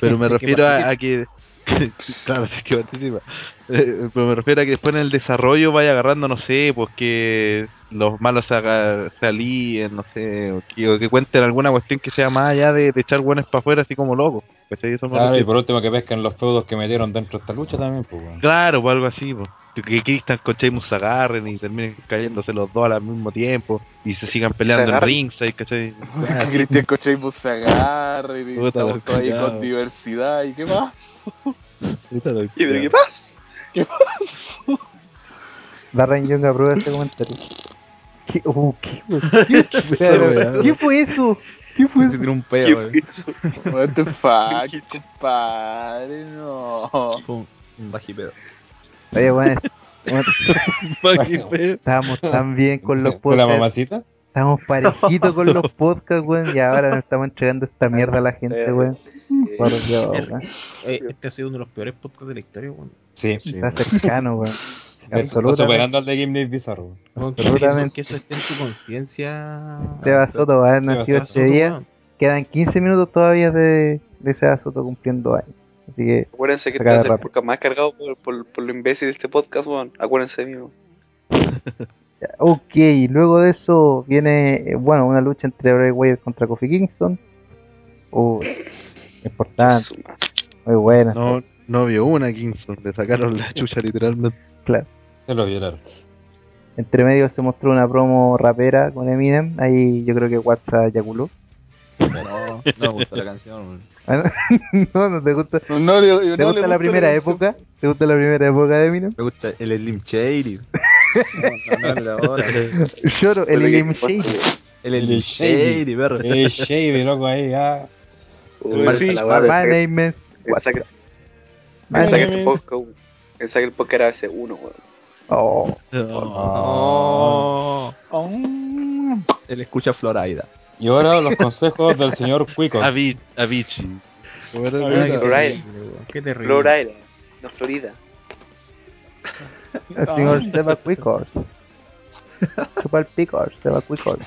Pero me refiero a, a que. claro, sí que participa. Pero me refiero a que después en el desarrollo vaya agarrando, no sé, pues que los malos se, haga- se alíen, no sé, o que, o que cuenten alguna cuestión que sea más allá de, de echar buenas para afuera, así como locos. ¿Cachai? Eso me Claro, y por último que pesquen los feudos que metieron dentro de esta lucha también, pues. Claro, pues algo así, pues. Que, que Christian con Sheamus se agarren y terminen cayéndose los dos al mismo tiempo y se sigan peleando en agarren. ringside, ¿cachai? Cristian Cocheimus se agarra y Puta, estamos ahí con diversidad y qué más. ¿Y pero qué pasa? Darren Young aprueba este comentario. ¿Qué, uh, ¿qué, fue? ¿Qué, ¿Qué fue eso? ¿Qué fue Se eso? tiró un pedo, güey. What the fuck, compadre, no. Un, un bajipedo. Oye, bueno, estábamos tan bien con los ¿Con la podcasts. mamacita? Estamos parejitos con los podcasts, weón. Y ahora nos estamos entregando esta mierda a la gente, weón. Por Dios, weón. Eh, este ha sido uno de los peores podcasts de la historia, weón. Sí. Está cercano, weón. Absolutamente. superando al de Gimli Bizarro. Absolutamente. que eso esté en tu conciencia. Seba Soto va a haber nacido este día. Quedan 15 minutos todavía de, de Seba Soto cumpliendo años. Así que, Acuérdense que este es el podcast más cargado por, por, por lo imbécil de este podcast, weón. Acuérdense de mí, weón. ya, ok. Luego de eso viene, eh, bueno, una lucha entre Bray Wyatt contra Kofi Kingston. Uh, importante, muy buena. No, no vio una Kingston, le sacaron la chucha literalmente. Claro. Se lo violaron. Entre medio se mostró una promo rapera con Eminem. Ahí yo creo que WhatsApp eyaculó. No, no me gustó la canción, weón. Ah, no, no te gusta. No, ¿Te no gusta le la primera época? ¿Te gusta la primera época de Eminem? Me gusta el Slim Shady. No, no, no, no, ahora. Lloro, el Slim Shady. El Slim Shady, perro. Eh, Shady, loco, ahí, My name is. Pensaba que- que el podcast era ese uno, weón. Oh, Oh. Él escucha Florida. Y ahora los consejos del señor Cuico. Avi- Avicii. Florida, no Florida. el señor Seba Quickors. Chupa el picor, Seba Quickors.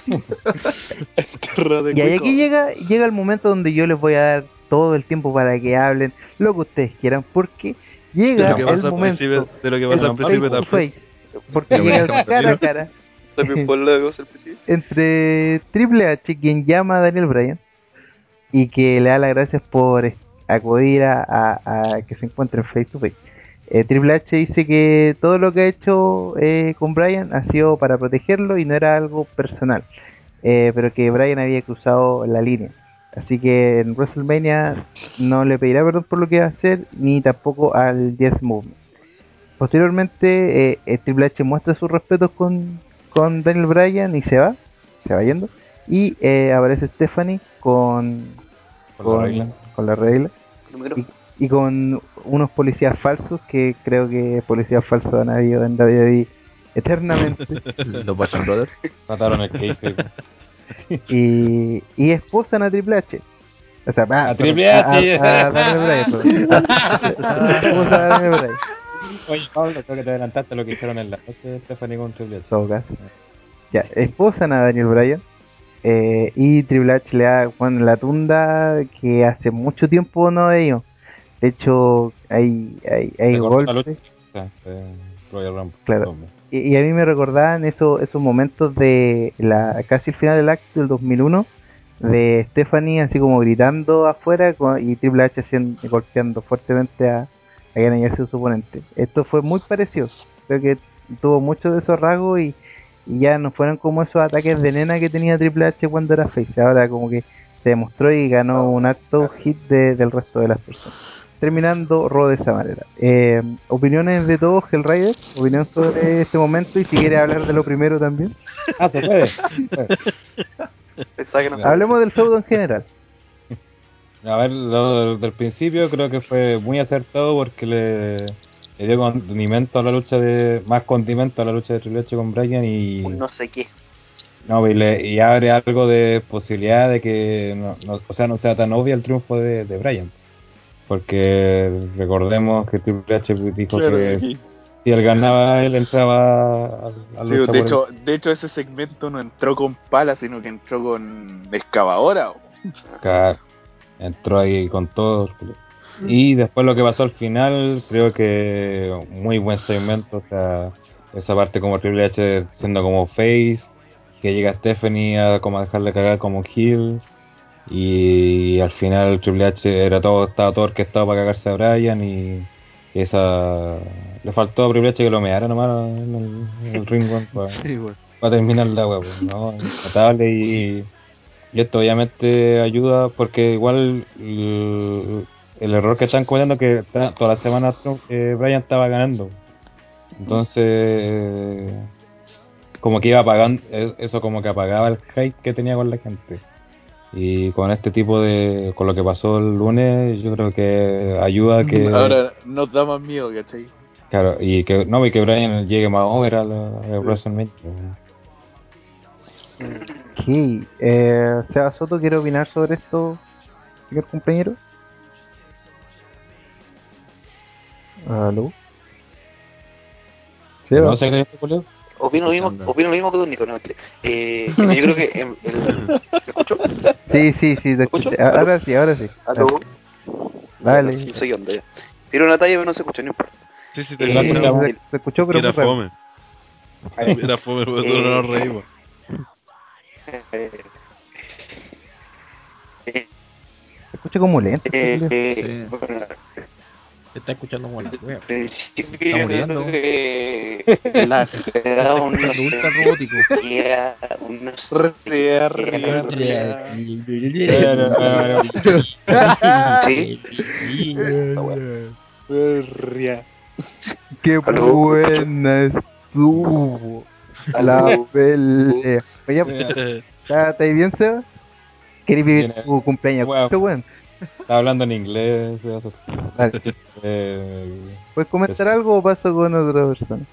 Y ahí aquí llega, llega el momento donde yo les voy a dar todo el tiempo para que hablen lo que ustedes quieran, porque llega el momento, de lo que pasa al principio también. face, porque llega cara a cara entre Triple H, quien llama a Daniel Bryan, y que le da las gracias por acudir a, a- a que se encuentren face to face. Eh, Triple H dice que todo lo que ha hecho eh, con Bryan ha sido para protegerlo y no era algo personal, eh, pero que Bryan había cruzado la línea. Así que en WrestleMania no le pedirá perdón por lo que va a hacer, ni tampoco al Yes Movement. Posteriormente, eh, eh, Triple H muestra sus respetos con, con Daniel Bryan y se va, se va yendo. Y eh, aparece Stephanie con, Con la regla. con la regla y, y con unos policías falsos que creo que policías falsos han habido en WWE eternamente. Los Bachan Brothers. Mataron el case. y, y esposan a Triple H. O sea, va- A Triple H. A, a a Daniel Bryan. Oye, Pablo, creo que te adelantaste lo que hicieron en la noche de Stephanie con Triple H. caso. Ya, esposan a Daniel Bryan. eh, y Triple H le da bueno, la tunda que hace mucho tiempo no veía. De hecho, hay, hay, hay golpes. lucha. eh, Royal Rumble. Claro. Hombre. Y, y a mí me recordaban esos, esos momentos de la casi el final del acto del 2001 de Stephanie así como gritando afuera y Triple H haciendo, golpeando fuertemente a, a sido su oponente. Esto fue muy parecido. Creo que tuvo muchos de esos rasgos y, y ya no fueron como esos ataques de nena que tenía Triple H cuando era face. Ahora como que se demostró y ganó un acto hit de- del resto de las personas. Terminando Raw de esa manera. Eh, opiniones de todos, Hellrider, opinión sobre este momento y si quiere hablar de lo primero también. Ah, se puede. Pensaba que no Hablemos del feudo en general. A ver, lo del principio creo que fue muy acertado porque le, le dio condimento a la lucha de. Más condimento a la lucha de Triple H con Bryan y. Un no sé qué. No, y, le- y abre algo de posibilidad de que. No, no- o sea, no sea tan obvio el triunfo de, de Bryan. Porque recordemos que Triple H dijo Claro, que sí. Si él ganaba, él entraba al, al Sí, de hecho, de hecho ese segmento no entró con pala, sino que entró con excavadora. o- Claro. Entró ahí con todo. Y después lo que pasó al final, creo que muy buen segmento. O sea, esa parte como Triple H siendo como face, que llega Stephanie a como a dejarle cagar como heel. Y al final Triple H era todo, estaba todo orquestado para cagarse a Brian y esa le faltó a Triple H que lo meara nomás en el, en el ring weón, para, Sí, weón. para terminar la web, ¿no? Y, y esto obviamente ayuda porque igual el, el error que están cometiendo es que todas las semanas eh, Brian estaba ganando. Entonces, como que iba apagando, eh, eso como que apagaba el hate que tenía con la gente. Y con este tipo de, con lo que pasó el lunes, yo creo que ayuda a que, Ahora nos da más miedo, ¿cachai? claro, y que, no, y que Brian llegue más over a la a WrestleMania. Sí, eh, Seba Soto, ¿quiere opinar sobre esto, señor compañero? ¿Aló? Seba, ¿No sé qué es esto, Julio? Opino lo mismo, opino lo mismo que Don Nico, no, eh, yo creo que em, el, ¿me escucho? Sí, sí, sí, te escuché. Ahora sí, ahora sí. ¿Aló? Dale. Sí, soy onda ya. Tiro una talla pero no se escucha, no importa. Sí, sí, te Eh, escuchamos. el- Se escuchó, pero Era fome. Era fome, por eso no nos reímos. eh, eh, Se escucha como lento. eh, eh, bueno, Se está escuchando como la wea. principio Está yo muriendo. creo que la da una Ultra robótico. Qué buena estuvo la pelea. Oye, ¿está- ¿estáis bien, Seba? ¿Querés vivir tu cumpleaños? Qué bueno. Estaba hablando en inglés. Eh, ¿Puedes comentar algo o paso con otra persona?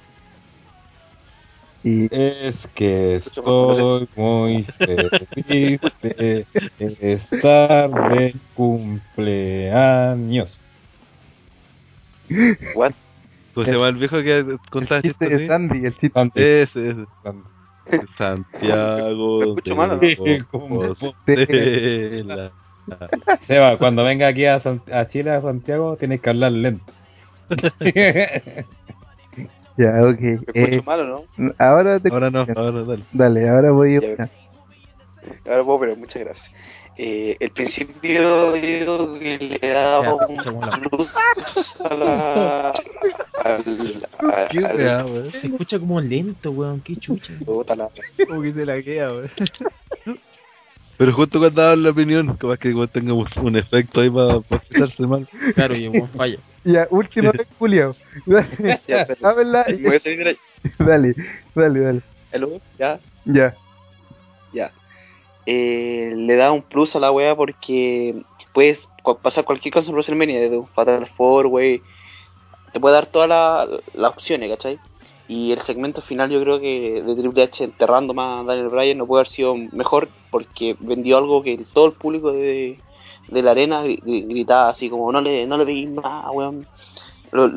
Y es que estoy muy feliz de estar de cumpleaños. What? Pues se llama el viejo que contaba chiste chistes de así. Sandy, el chiste. Santi. Ese, ese. Santiago. Me escucho mal, ¿o no? de ¿Cómo? Seba, cuando venga aquí a, San- a Chile, a Santiago, tienes que hablar lento. Ya, ok. ¿Me escucho Eh, mal o no? ahora te Ahora no, ahora dale. Dale, ahora voy opinar. Ahora puedo, pero muchas gracias. Eh, el principio yo digo que le da Ya, un plus a la al, al. Se escucha como lento, weón. Qué chucha. Como que se la queda, weón. Pero justo cuando daban la opinión, capaz que igual tengamos un efecto ahí para escucharse mal. Claro, y weón falla. Ya, última vez, Julio. Ya, espérate. Habla y- Me voy a salir de la... Dale, dale, dale. Hello, ya, Ya. ya. Eh, le da un plus a la wea porque puedes pasar cualquier cosa en WrestleMania, desde un Fatal Four, wey. Te puede dar todas la- las opciones, ¿cachai? Y el segmento final yo creo que de Triple H enterrando más a Daniel Bryan no puede haber sido mejor porque vendió algo que todo el público de, de la arena gri- gri- gritaba así como no le, no le peguéis más, weón.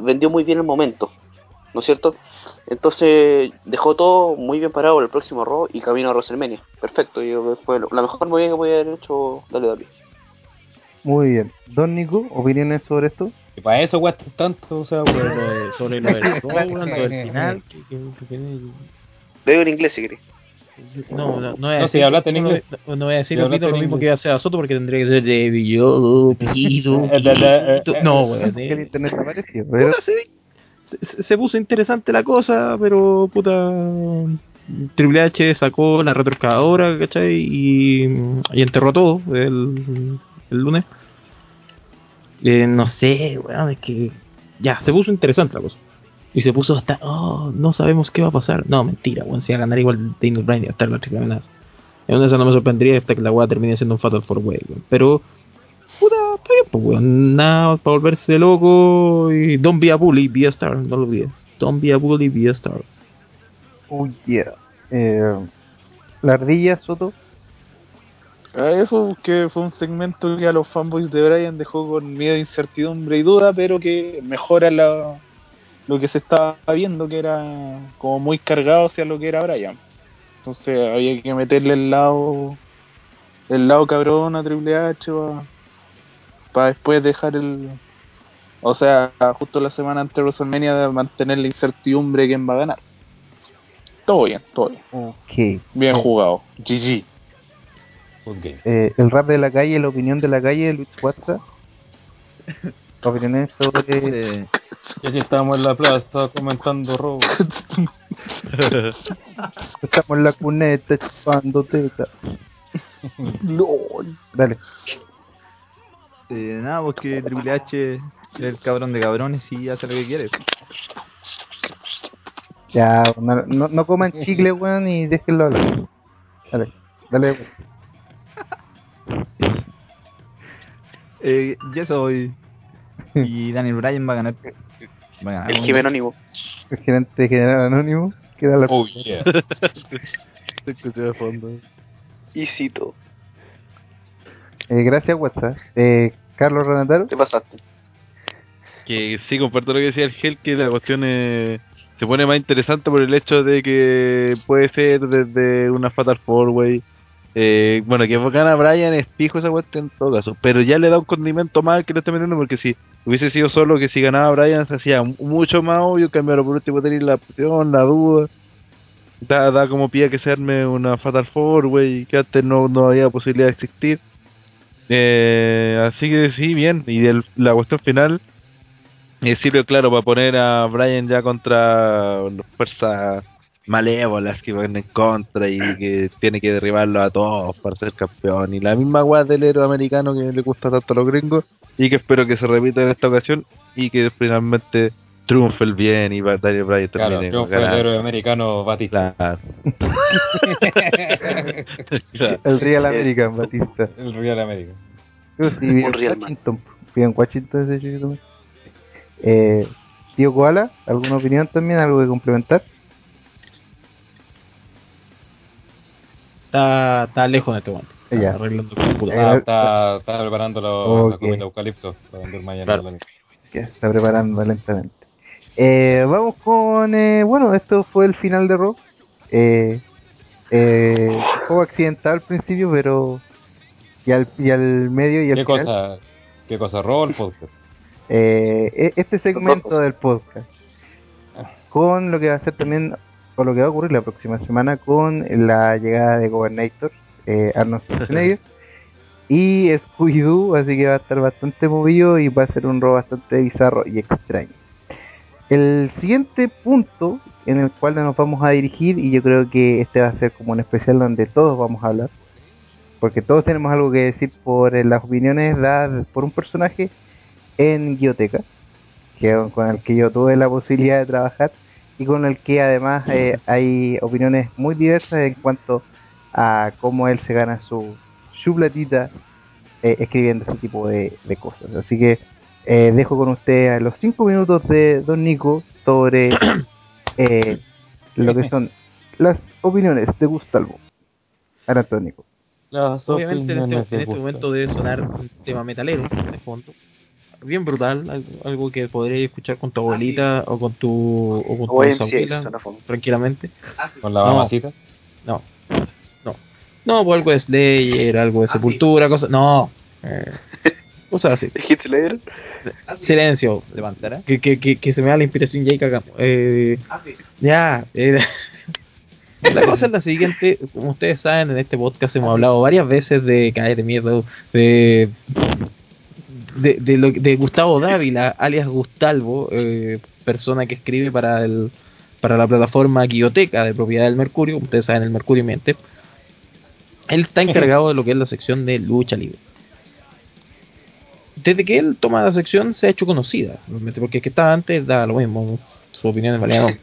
Vendió muy bien el momento, ¿no es cierto? Entonces dejó todo muy bien parado para el próximo Raw y camino a WrestleMania. Perfecto, yo creo que fue la mejor movida que podía haber hecho WWE. Muy bien. Don Nico, ¿opiniones sobre esto? Y para eso cuesta tanto, o sea, Sobre weón. lo de- sobre lo del weón, lo del final. que- que- que digo en inglés si querés. No, no, no voy a No, decir, si hablaste en no, inglés. no, no voy a decir Si lo, mismo, que iba a hacer a Soto porque tendría que ser de yo, pito, pito. No, weón. Que el eh. internet apareció. Pero Puta, se, puso interesante la cosa, pero puta. Triple H sacó la retroexcavadora, ¿cachai? Y, y enterró todo el, el lunes. Eh, no sé, weón, es que ya, se puso interesante la cosa. Y se puso hasta, oh, no sabemos qué va a pasar. No, mentira, weón, si va a ganar igual Daniel Bryan y va a estar la triple amenaza. En una de esas no me sorprendería hasta que la weá termine siendo un Fatal 4 Way, weón. Pero, puta, está bien, pues, weón. Nada para volverse loco. Y don't be a bully, be a star. No lo olvides. Don't be a bully, be a star. Oh, yeah. Eh, la ardilla, Soto. Ah, Eso que fue un segmento que a los fanboys de Brian dejó con miedo, incertidumbre y duda, pero que mejora la, lo que se estaba viendo que era como muy cargado hacia lo que era Brian. Entonces había que meterle el lado el lado cabrón a Triple H para después dejar el o sea, justo la semana antes de WrestleMania de mantener la incertidumbre de quién va a ganar. Todo bien, todo bien. Ok. Bien jugado. GG. Eh, el rap de la calle, la opinión de la calle, Luis Cuatza. Opiniones sobre. Y aquí estamos en la plaza comentando robo. Estamos en la cuneta chupando teta. LOL. Dale. Eh, nada, porque Triple H es el cabrón de cabrones y hace lo que quiere. Ya, no, no, no coman chicle, weón, y déjenlo hablar. Dale, dale. weón. Eh, yo soy. Y Daniel Bryan va a ganar. Va a ganar. El Anónimo. El gerente general anónimo. Que da la... Oh yeah. De fondo. Y cito. Eh, gracias, WhatsApp. Eh, Carlos Renataro. ¿Qué pasaste? Que sí, comparto lo que decía el Gel, que la cuestión eh, se pone más interesante por el hecho de que puede ser desde una Fatal Four Way. Eh, bueno, que gana Brian es fijo esa cuestión en todo caso, pero ya le da un condimento más al que lo está metiendo porque si hubiese sido solo que si ganaba Brian se hacía mucho más obvio, cambiar por último tener la opción, la duda. Da, da como pie que se arme una Fatal Four Way que antes no, no había posibilidad de existir. Eh, así que sí, bien. Y el- la cuestión final eh, sirve, claro, para poner a Brian ya contra las fuerzas malévolas que van en contra y que tiene que derribarlo a todos para ser campeón. Y la misma guay del héroe americano que le gusta tanto a los gringos y que espero que se repita en esta ocasión y que finalmente triunfe el bien y Daniel Bryan Claro, termine el héroe americano Batista. Claro. Claro. El Real. American, Batista. El Real América. Yo sí, vivo en Real Man. Washington. Vivo en Washington ese. Eh, tío Koala, ¿alguna opinión también? ¿Algo que complementar? Está, está lejos de este momento. Está Ya. Arreglando el computador. Ah, Eh, está, está preparando lo- la Ok. comida eucalipto para vender mañana. Claro. se está preparando lentamente. Eh, vamos con, eh, bueno, esto fue el final de Rock. Eh, eh, un poco accidental al principio, pero y al, y al medio y al ¿Qué final. cosa, ¿Qué cosa robo el podcast? Eh, e- este segmento del podcast con lo que va a ser también o lo que va a ocurrir la próxima semana con la llegada de Governator eh, Arnold Schwarzenegger y Scooby-Doo así que va a estar bastante movido y va a ser un robo bastante bizarro y extraño. El siguiente punto en el cual nos vamos a dirigir y yo creo que este va a ser como un especial donde todos vamos a hablar porque todos tenemos algo que decir por eh, las opiniones dadas por un personaje en Guioteca, que con el que yo tuve la posibilidad de trabajar y con el que además eh, hay opiniones muy diversas en cuanto a cómo él se gana su, su platita eh, escribiendo ese tipo de, de cosas. Así que eh, dejo con usted los cinco minutos de Don Nico sobre eh, lo que son las opiniones de Gustavo. Anatónico. Las Obviamente en este, en este momento debe sonar un tema metalero de fondo. Bien brutal, algo, algo que podrías escuchar con tu abuelita o con tu o con tu O fondo. tranquilamente. Con la No. mamacita. No, no. No, pues algo de Slayer, algo de Sepultura, cosas. No. Eh, cosas así. ¿De Hitler? Silencio, levantará. Que, que, que, que se me da la inspiración cagamos. Eh, ya. eh, la cosa es la siguiente. Como ustedes saben, en este podcast hemos hablado varias veces de caer de mierda. De. De, de, lo- de Gustavo Dávila, alias Gustalvo, eh, persona que escribe para el para la plataforma Guioteca de propiedad del Mercurio, ustedes saben, el Mercurio Mente. Él está encargado de lo que es la sección de lucha libre desde que él toma la sección se ha hecho conocida, porque es que estaba antes, da lo mismo, sus opiniones valían. no.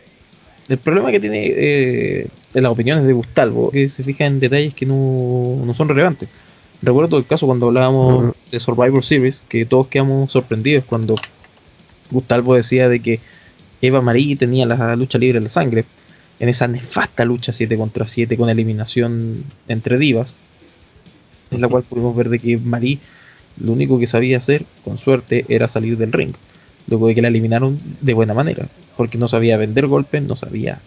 El problema que tiene eh, las opiniones de Gustavo que se fija en detalles que no, no son relevantes. Recuerdo el caso cuando hablábamos de Survivor Series, que todos quedamos sorprendidos cuando Gustavo decía de que Eva Marie tenía la lucha libre en la sangre, en esa nefasta lucha 7 contra 7 con eliminación entre divas, en la cual pudimos ver de que Marie lo único que sabía hacer, con suerte, era salir del ring. Luego de que la eliminaron de buena manera. porque no sabía vender golpes, no sabía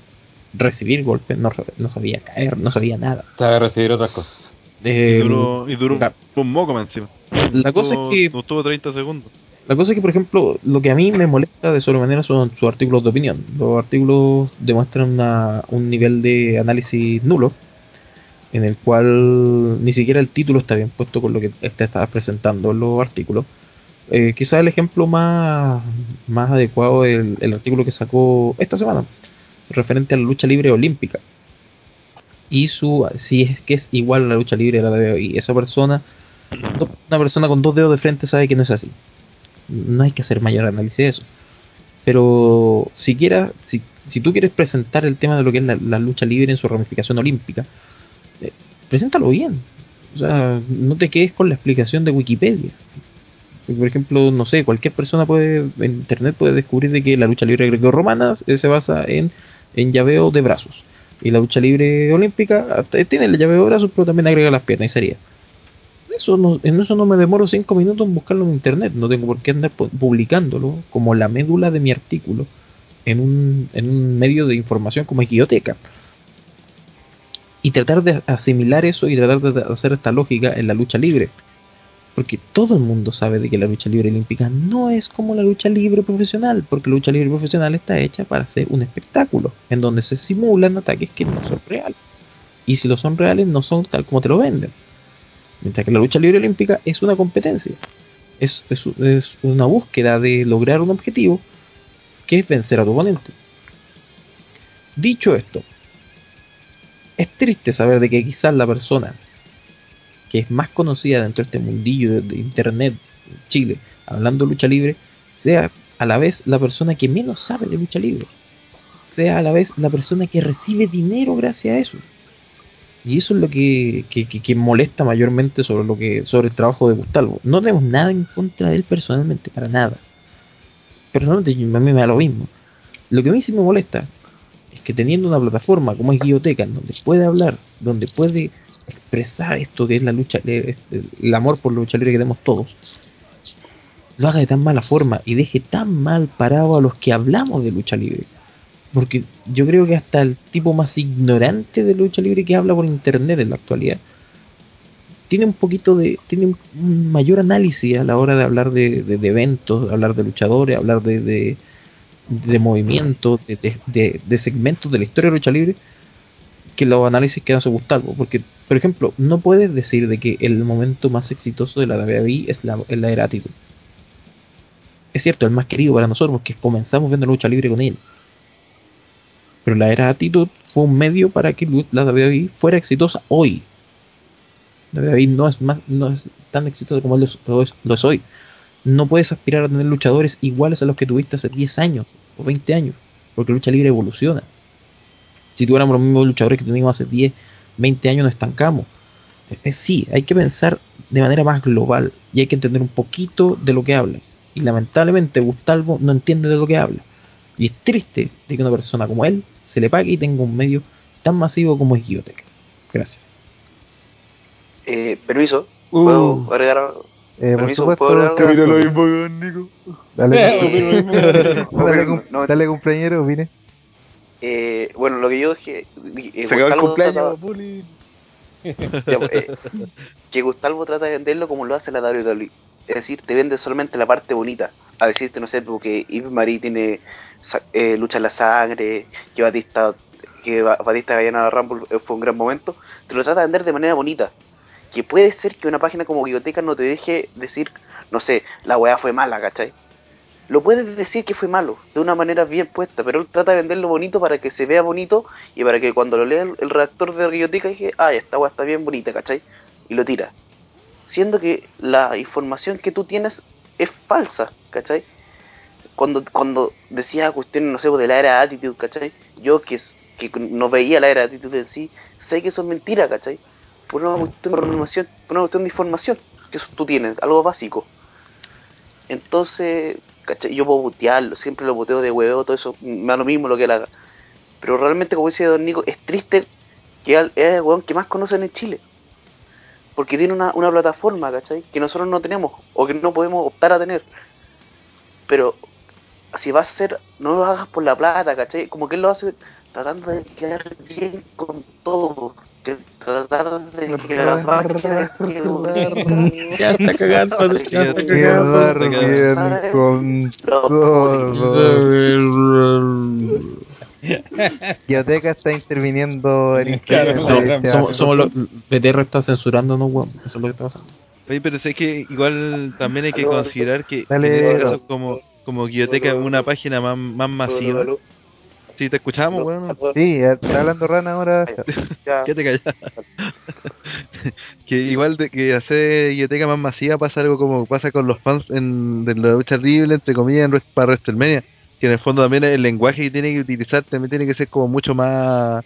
recibir golpes, no, no sabía caer, no sabía nada. Sabe recibir otras cosas. Eh, y duró, y duró la, un moco más encima. la cosa es que Estuvo 30 segundos. La cosa es que, por ejemplo, lo que a mí me molesta de sobremanera son sus artículos de opinión. Los artículos demuestran una- un nivel de análisis nulo, en el cual ni siquiera el título está bien puesto con lo que te estás presentando en los artículos. Eh, quizás el ejemplo más, más adecuado es el, el artículo que sacó esta semana, referente a la lucha libre olímpica. Y su si es que es igual a la lucha libre de la WWE. Esa persona, una persona con dos dedos de frente sabe que no es así no hay que hacer mayor análisis de eso. Pero si, quiera, si, si tú quieres presentar el tema de lo que es la, la lucha libre en su ramificación olímpica, eh, preséntalo bien. O sea, no te quedes con la explicación de Wikipedia. Por ejemplo, no sé, cualquier persona puede en internet puede descubrir de que la lucha libre greco-romana se basa en, en llaveo de brazos. Y la lucha libre olímpica tiene el llaveo de brazos, pero también agrega las piernas y sería. Eso no, en eso no me demoro 5 minutos en buscarlo en internet. No tengo por qué andar pu- publicándolo como la médula de mi artículo en un, en un medio de información como Equioteca. Y tratar de asimilar eso y tratar de hacer esta lógica en la lucha libre. Porque todo el mundo sabe de que la lucha libre olímpica no es como la lucha libre profesional. Porque la lucha libre profesional está hecha para ser un espectáculo. En donde se simulan ataques que no son reales. Y si lo son reales, no son tal como te lo venden. Mientras que la lucha libre olímpica es una competencia. Es, es, es una búsqueda de lograr un objetivo que es vencer a tu oponente. Dicho esto, es triste saber de que quizás la persona que es más conocida dentro de este mundillo de, internet en Chile, hablando lucha libre, sea a la vez la persona que menos sabe de lucha libre. Sea a la vez la persona que recibe dinero gracias a eso. Y eso es lo que, que, que- molesta mayormente sobre lo que sobre el trabajo de Gustavo. No tenemos nada en contra de él personalmente, para nada. Personalmente a mí me da lo mismo. Lo que a mí sí me molesta es que teniendo una plataforma como es Guilloteca, donde puede hablar, donde puede expresar esto que es la lucha, el amor por la lucha libre que tenemos todos, lo haga de tan mala forma y deje tan mal parado a los que hablamos de lucha libre. Porque yo creo que hasta el tipo más ignorante de lucha libre que habla por internet en la actualidad tiene un poquito de. tiene un mayor análisis a la hora de hablar de, de- de eventos, hablar de luchadores, hablar de, de, de movimientos, de, de- segmentos de la historia de lucha libre que los análisis que hace Gustavo. Porque, por ejemplo, no puedes decir de que el momento más exitoso de la WWE es la, es la era Attitude. Es cierto, el más querido para nosotros porque comenzamos viendo lucha libre con él. Pero la era Attitude fue un medio para que la WWE fuera exitosa hoy. La WWE no es, más, no es tan exitosa como lo es- lo es hoy. No puedes aspirar a tener luchadores iguales a los que tuviste hace 10 años o 20 años, porque lucha libre evoluciona. Si tuviéramos los mismos luchadores que teníamos hace 10, 20 años, nos estancamos. Eh, sí, hay que pensar de manera más global y hay que entender un poquito de lo que hablas. Y lamentablemente Gustavo no entiende de lo que habla. Y es triste de que una persona como él se le pague y tenga un medio tan masivo como es Guiotech. Gracias. Eh, permiso, Uh. ¿puedo agregar Eh, por supuesto, Nico. Dale, Eh, dale, cum- no, dale, compañero, vine. Eh, bueno, lo que yo dije. Eh, Se acabó el Gustavo cumpleaños, trata- Puli. ya, eh, que Gustavo trata de venderlo como lo hace la WWE. Es decir, te vende solamente la parte bonita. A decirte, no sé, porque Yves Marie tiene eh, lucha en la sangre, que Batista que Ba- Batista gana la Rumble eh, fue un gran momento. Te lo trata de vender de manera bonita. Que puede ser que una página como Biblioteca no te deje decir, no sé, la weá fue mala, ¿cachai? Lo puedes decir que fue malo, de una manera bien puesta, pero él trata de venderlo bonito para que se vea bonito y para que cuando lo lea el, el redactor de Biblioteca dije, ah, esta weá está bien bonita, ¿cachai? Y lo tira. Siendo que la información que tú tienes es falsa, ¿cachai? Cuando, cuando decía cuestiones, no sé, pues, de la era Attitude, ¿cachai? Yo que, que no veía la era Attitude en sí, sé que eso es mentira, ¿cachai? Por una cuestión de información, por una cuestión de información que eso tú tienes, algo básico. Entonces, ¿cachai? Yo puedo botearlo, siempre lo boteo de huevo, todo eso, me da lo mismo lo que él haga. Pero realmente, como dice Don Nico, es triste que es el weón que más conocen en Chile. Porque tiene una, una plataforma, ¿cachai? Que nosotros no tenemos, o que no podemos optar a tener. Pero si vas a hacer, no lo hagas por la plata, ¿cachai? Como que él lo hace tratando de quedar bien con todo. Que tratar de que la máquina Ya está cagando, ya está cagando. bien con todo. Yoteca está interviniendo en Claro, internet. no, Somos, somos los. BTR está censurándonos, weón. Eso es lo que está pasando. Oye, pero sé que igual también hay que considerar que, en este caso como, como Guilloteca es una página más, más masiva. Sí, te escuchamos, weón. Sí, está hablando Rana ahora. Quédate callado. que igual de que hacer biblioteca más masiva pasa algo como pasa con los fans en, de la lucha libre, entre comillas, en, para WrestleMania. Que en el fondo también el lenguaje que tiene que utilizar también tiene que ser como mucho más.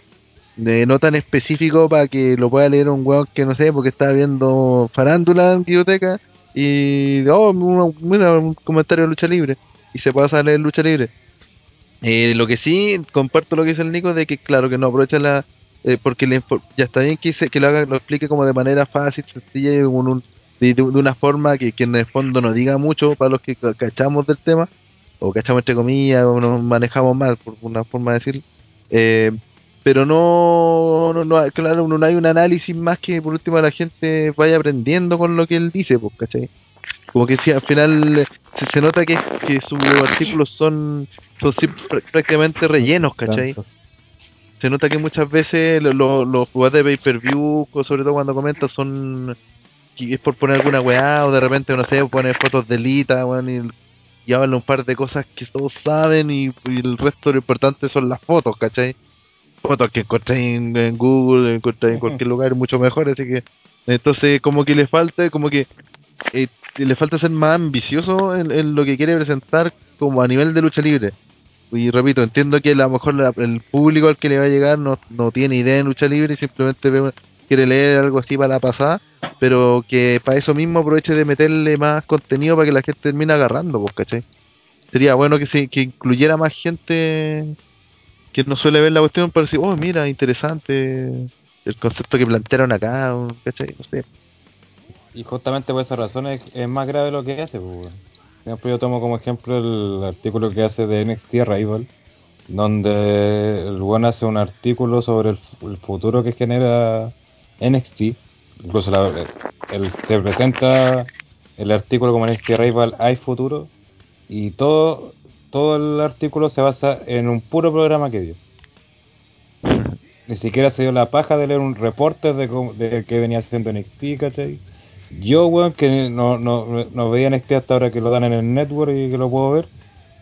de no tan específico para que lo pueda leer un weón que no sé, porque está viendo farándula en biblioteca y. oh, mira, un comentario de lucha libre. Y se pasa a leer lucha libre. Eh, lo que sí, comparto lo que dice el Nico, de que claro que no aprovecha la... eh, porque le ya está bien que, se- lo haga, lo explique como de manera fácil, sencilla y de, una forma que, en el fondo no diga mucho para los que ca- cachamos del tema, o cachamos entre comillas, o nos manejamos mal, por una forma de decirlo. Eh, pero no, no, no, claro, no hay un análisis más que por último la gente vaya aprendiendo con lo que él dice, pues, ¿cachai? Como que si al final eh, se, se nota que, que sus artículos son, son sí pr- prácticamente rellenos, ¿cachai? Se nota que muchas veces lo- lo- los jugadores de pay-per-view, sobre todo cuando comentan, son es por poner alguna weá o de repente, no sé, poner fotos de Lita, weón, y, y hablan un par de cosas que todos saben y, y el resto lo importante son las fotos, ¿cachai? Fotos que encontráis en, en Google, encontráis en cualquier lugar, mucho mejor, así que entonces como que le falta, como que eh, le falta ser más ambicioso en, lo que quiere presentar como a nivel de lucha libre. Y repito, entiendo que a lo mejor el público al que le va a llegar no, no tiene idea en lucha libre y simplemente quiere leer algo así para la pasada, pero que para eso mismo aproveche de meterle más contenido para que la gente termine agarrando, pues, ¿cachai? Sería bueno que se que incluyera más gente que no suele ver la cuestión para decir, oh, mira, interesante el concepto que plantearon acá. No sé. Y justamente por esa razón es, más grave lo que hace. Pues. Por ejemplo, yo tomo como ejemplo el artículo que hace de NXT Rival, donde el buen hace un artículo sobre el, fu- el futuro que genera NXT. Incluso la- el, se presenta el artículo como NXT Rival hay futuro y todo todo el artículo se basa en un puro programa que dio. Ni siquiera se dio la paja de leer un reporte de, de qué venía haciendo NXT, ¿cachai? Yo, weón, que no, no, no veía NXT hasta ahora que lo dan en el network y que lo puedo ver,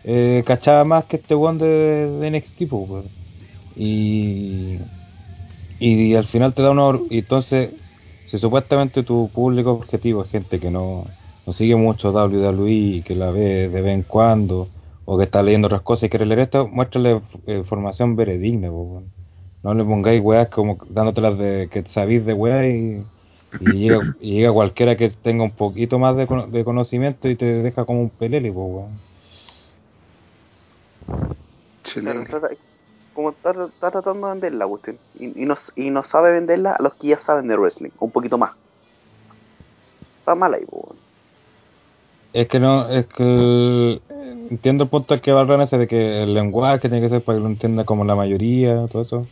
eh, cachaba más que este weón de, de NXT, weón. Y, y al final te da una... y entonces, si supuestamente tu público objetivo es gente que no, no sigue mucho WWE, que la ve de vez en cuando, o que está leyendo otras cosas y quiere leer esto, muéstrale eh, información veredigna, weón. No le pongáis weas como dándotelas de que sabéis de weas y, y llega, y llega cualquiera que tenga un poquito más de, de conocimiento y te deja como un pelele, pues, weón. Como está, está tratando de vender la cuestión. Y, y, no, y no sabe venderla a los que ya saben de wrestling, un poquito más. Está mal ahí, weón. Es que no, es que entiendo el punto al que va el ese de que el lenguaje tiene que ser para que lo entienda como la mayoría, todo eso.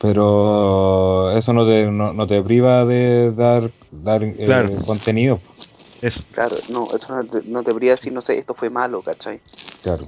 Pero eso no te, no, no te priva de dar, dar eh, Claro. contenido. Eso. Claro, no, esto no te, no te debería decir, no sé, esto fue malo, ¿cachai? Claro.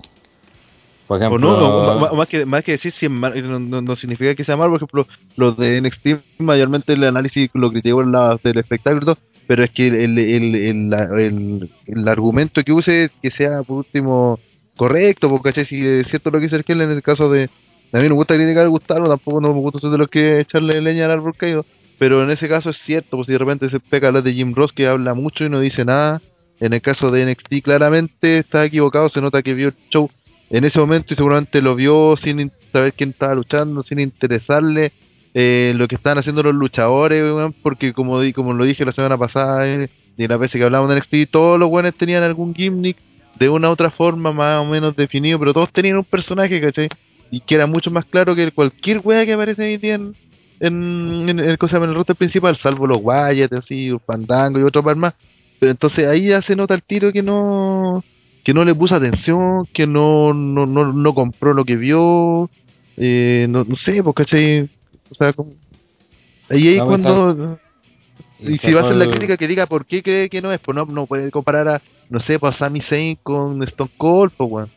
Por O ejemplo, no, o más que, más que decir si es mal, no, no- no significa que sea mal, por ejemplo, los de NXT, mayormente el análisis lo critico en la, del espectáculo, pero es que el, el, el, el, la- el- el argumento que use que sea por último correcto, porque si es cierto lo que dice Arkel en el caso de. A mí me gusta criticar a Gustavo, tampoco no me gusta ser de los que echarle leña al árbol caído, pero en ese caso es cierto, pues si de repente se pega la de Jim Ross que habla mucho y no dice nada. En el caso de NXT, claramente está equivocado, se nota que vio el show en ese momento y seguramente lo vio sin in- saber quién estaba luchando, sin interesarle eh, lo que estaban haciendo los luchadores, porque como di, como lo dije la semana pasada eh, y las veces que hablamos de NXT, todos los buenos tenían algún gimmick de una u otra forma más o menos definido, pero todos tenían un personaje, ¿cachai? Y que era mucho más claro que cualquier wea que aparece día en, en, en el, cosa, en el roster principal, salvo los Wyatt, así, los Fandango y otros par más. Pero entonces ahí ya se nota el tiro que no que no le puso atención, que no, no, no, no compró lo que vio, eh, no, no sé, pues, ¿cachai? O sea, como... Ahí es No, cuando... Y Y si va a hacer la crítica que diga por qué cree que no es, pues no, no puede comparar a, no sé, pues a Sami Zayn con Stone Cold, pues weón.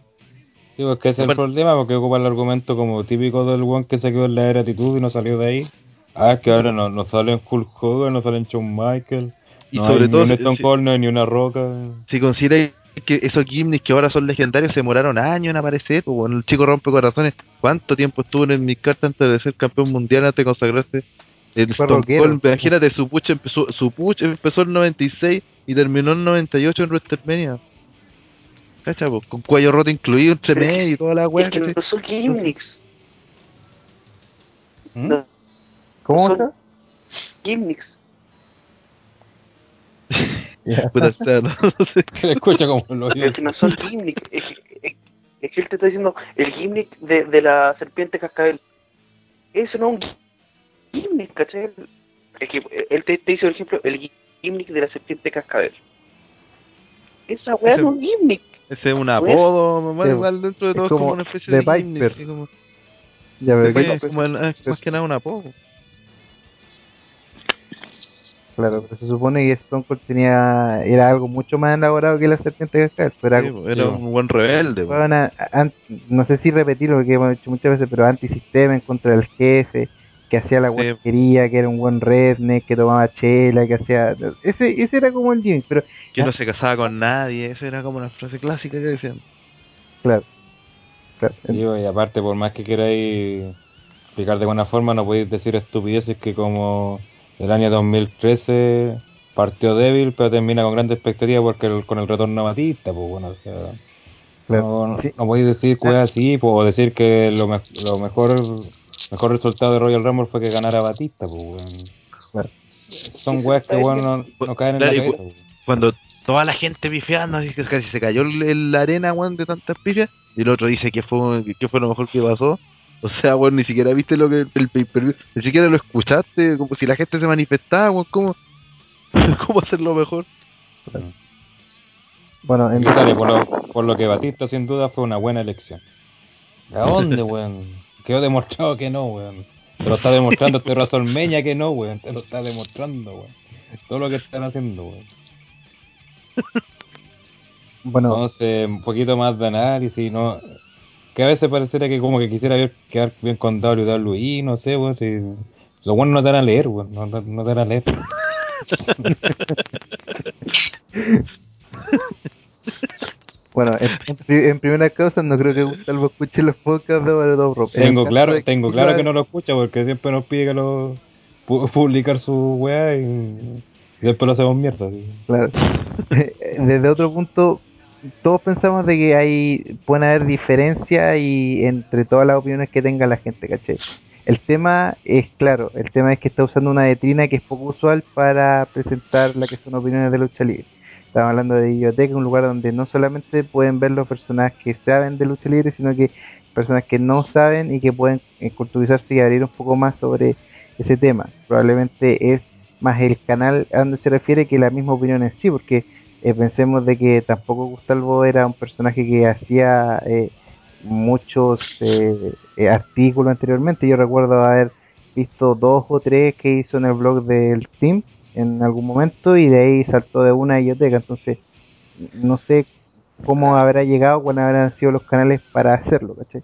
Sí, pues que ese es el Bueno. problema, porque ocupa el argumento como típico del one que se quedó en la era actitud y no salió de ahí. Ah, es que ahora no, no sale en Hulk Hogan, no sale en Shawn Michael. Y no sobre hay todo ni un Stone si- Cold, no hay ni una roca. Si consideráis que esos gimnicks que ahora son legendarios se demoraron años en aparecer, pues bueno, el chico rompe corazones, ¿cuánto tiempo estuvo en el midcard antes de ser campeón mundial, antes de consagrarse? El Stone. Cold, imagínate, su push empezó, su push empezó en 96 y terminó en 98 en WrestleMania. ¿Cacha? po? Con cuello roto incluido entre medio y toda la weá. Es que ¿cachai? no son gimmicks. ¿Mm? ¿Cómo son está? gimmicks. Puta, no, no sé. Le escucha como lo Es que no son gimmicks. Es, es- es que él te está diciendo el gimmick de, de la serpiente cascabel. Eso no es un gimmick, ¿cachai? Es que él te, te dice, por ejemplo, el gimmick de la serpiente cascabel. Esa weá es un gimmick. Ese es un apodo, bueno, igual dentro de todo es como como una especie de Viper. como- Ya, que- es como el- es más que nada un apodo. claro, pero se supone que Stone Cold tenía, era algo mucho más elaborado que la serpiente de Cascabel, pero era Sí, era un buen rebelde. po. Weón, a- an- no sé si repetirlo porque hemos dicho muchas veces, pero antisistema en contra del jefe, que hacía la Sí. que era un buen redneck, que tomaba chela, que hacía... Ese, ese era como el Jimmy, pero Que no se casaba con nadie, esa era como una frase clásica que decían. claro. claro. Digo, y aparte, por más que queráis explicar de buena forma, no podéis decir estupideces que como el año 2013 partió débil, pero termina con grandes expectativas porque el- con el retorno a Batista, pues bueno, o sea, Claro, no, sí. no podéis decir cosas así, pues, o decir que lo, me- lo mejor mejor resultado de Royal Rumble fue que ganara Batista, pues weón. Claro. Son weas que bueno, no, no caen en la cabeza, cu- weón. Cuando toda la gente pifiando, así que casi se cayó la arena, weón, de tantas pifias, y el otro dice que fue, que fue lo mejor que pasó. O sea, weón, ni siquiera viste lo que el pay-per-view, ni siquiera lo escuchaste, como si la gente se manifestaba, weón, ¿cómo, cómo hacerlo mejor? Bueno, en Y sale, por, lo, por lo que Batista sin duda fue una buena elección. ¿A dónde, weón? Quedó demostrado que no, weón. Te lo está demostrando este WrestleMania que no, weón. Te lo está demostrando, weón. Todo lo que están haciendo, weón. bueno, Entonces, un poquito más de análisis, ¿no? Que a veces pareciera que como que quisiera ver, quedar bien con WWE, no sé, weón. Si, los buenos no te van a leer, weón. No, no, no te van a leer. bueno en, en pri- en primera causa no creo que Gustavo escuche los podcasts de Rope. En Tengo claro, de tengo que claro que no lo escucha porque siempre nos pide que lo pu- publicar su weá y, y después lo hacemos mierda. ¿sí? Claro. Desde otro punto, todos pensamos de que hay pueden haber diferencias y entre todas las opiniones que tenga la gente, ¿cachai? El tema es claro, el tema es que está usando una vitrina que es poco usual para presentar la que son opiniones de lucha libre. Estamos hablando de biblioteca, un lugar donde no solamente pueden ver los personas que saben de lucha libre, sino que personas que no saben y que pueden eh, culturizarse y abrir un poco más sobre ese tema. Probablemente es más el canal a donde se refiere que la misma opinión en sí, porque eh, pensemos de que tampoco Gustavo era un personaje que hacía eh, muchos eh, eh, artículos anteriormente. Yo recuerdo haber visto dos o tres que hizo en el blog del team en algún momento y de ahí saltó de una biblioteca. Entonces, no sé cómo habrá llegado, cuáles habrán sido los canales para hacerlo, ¿cachai?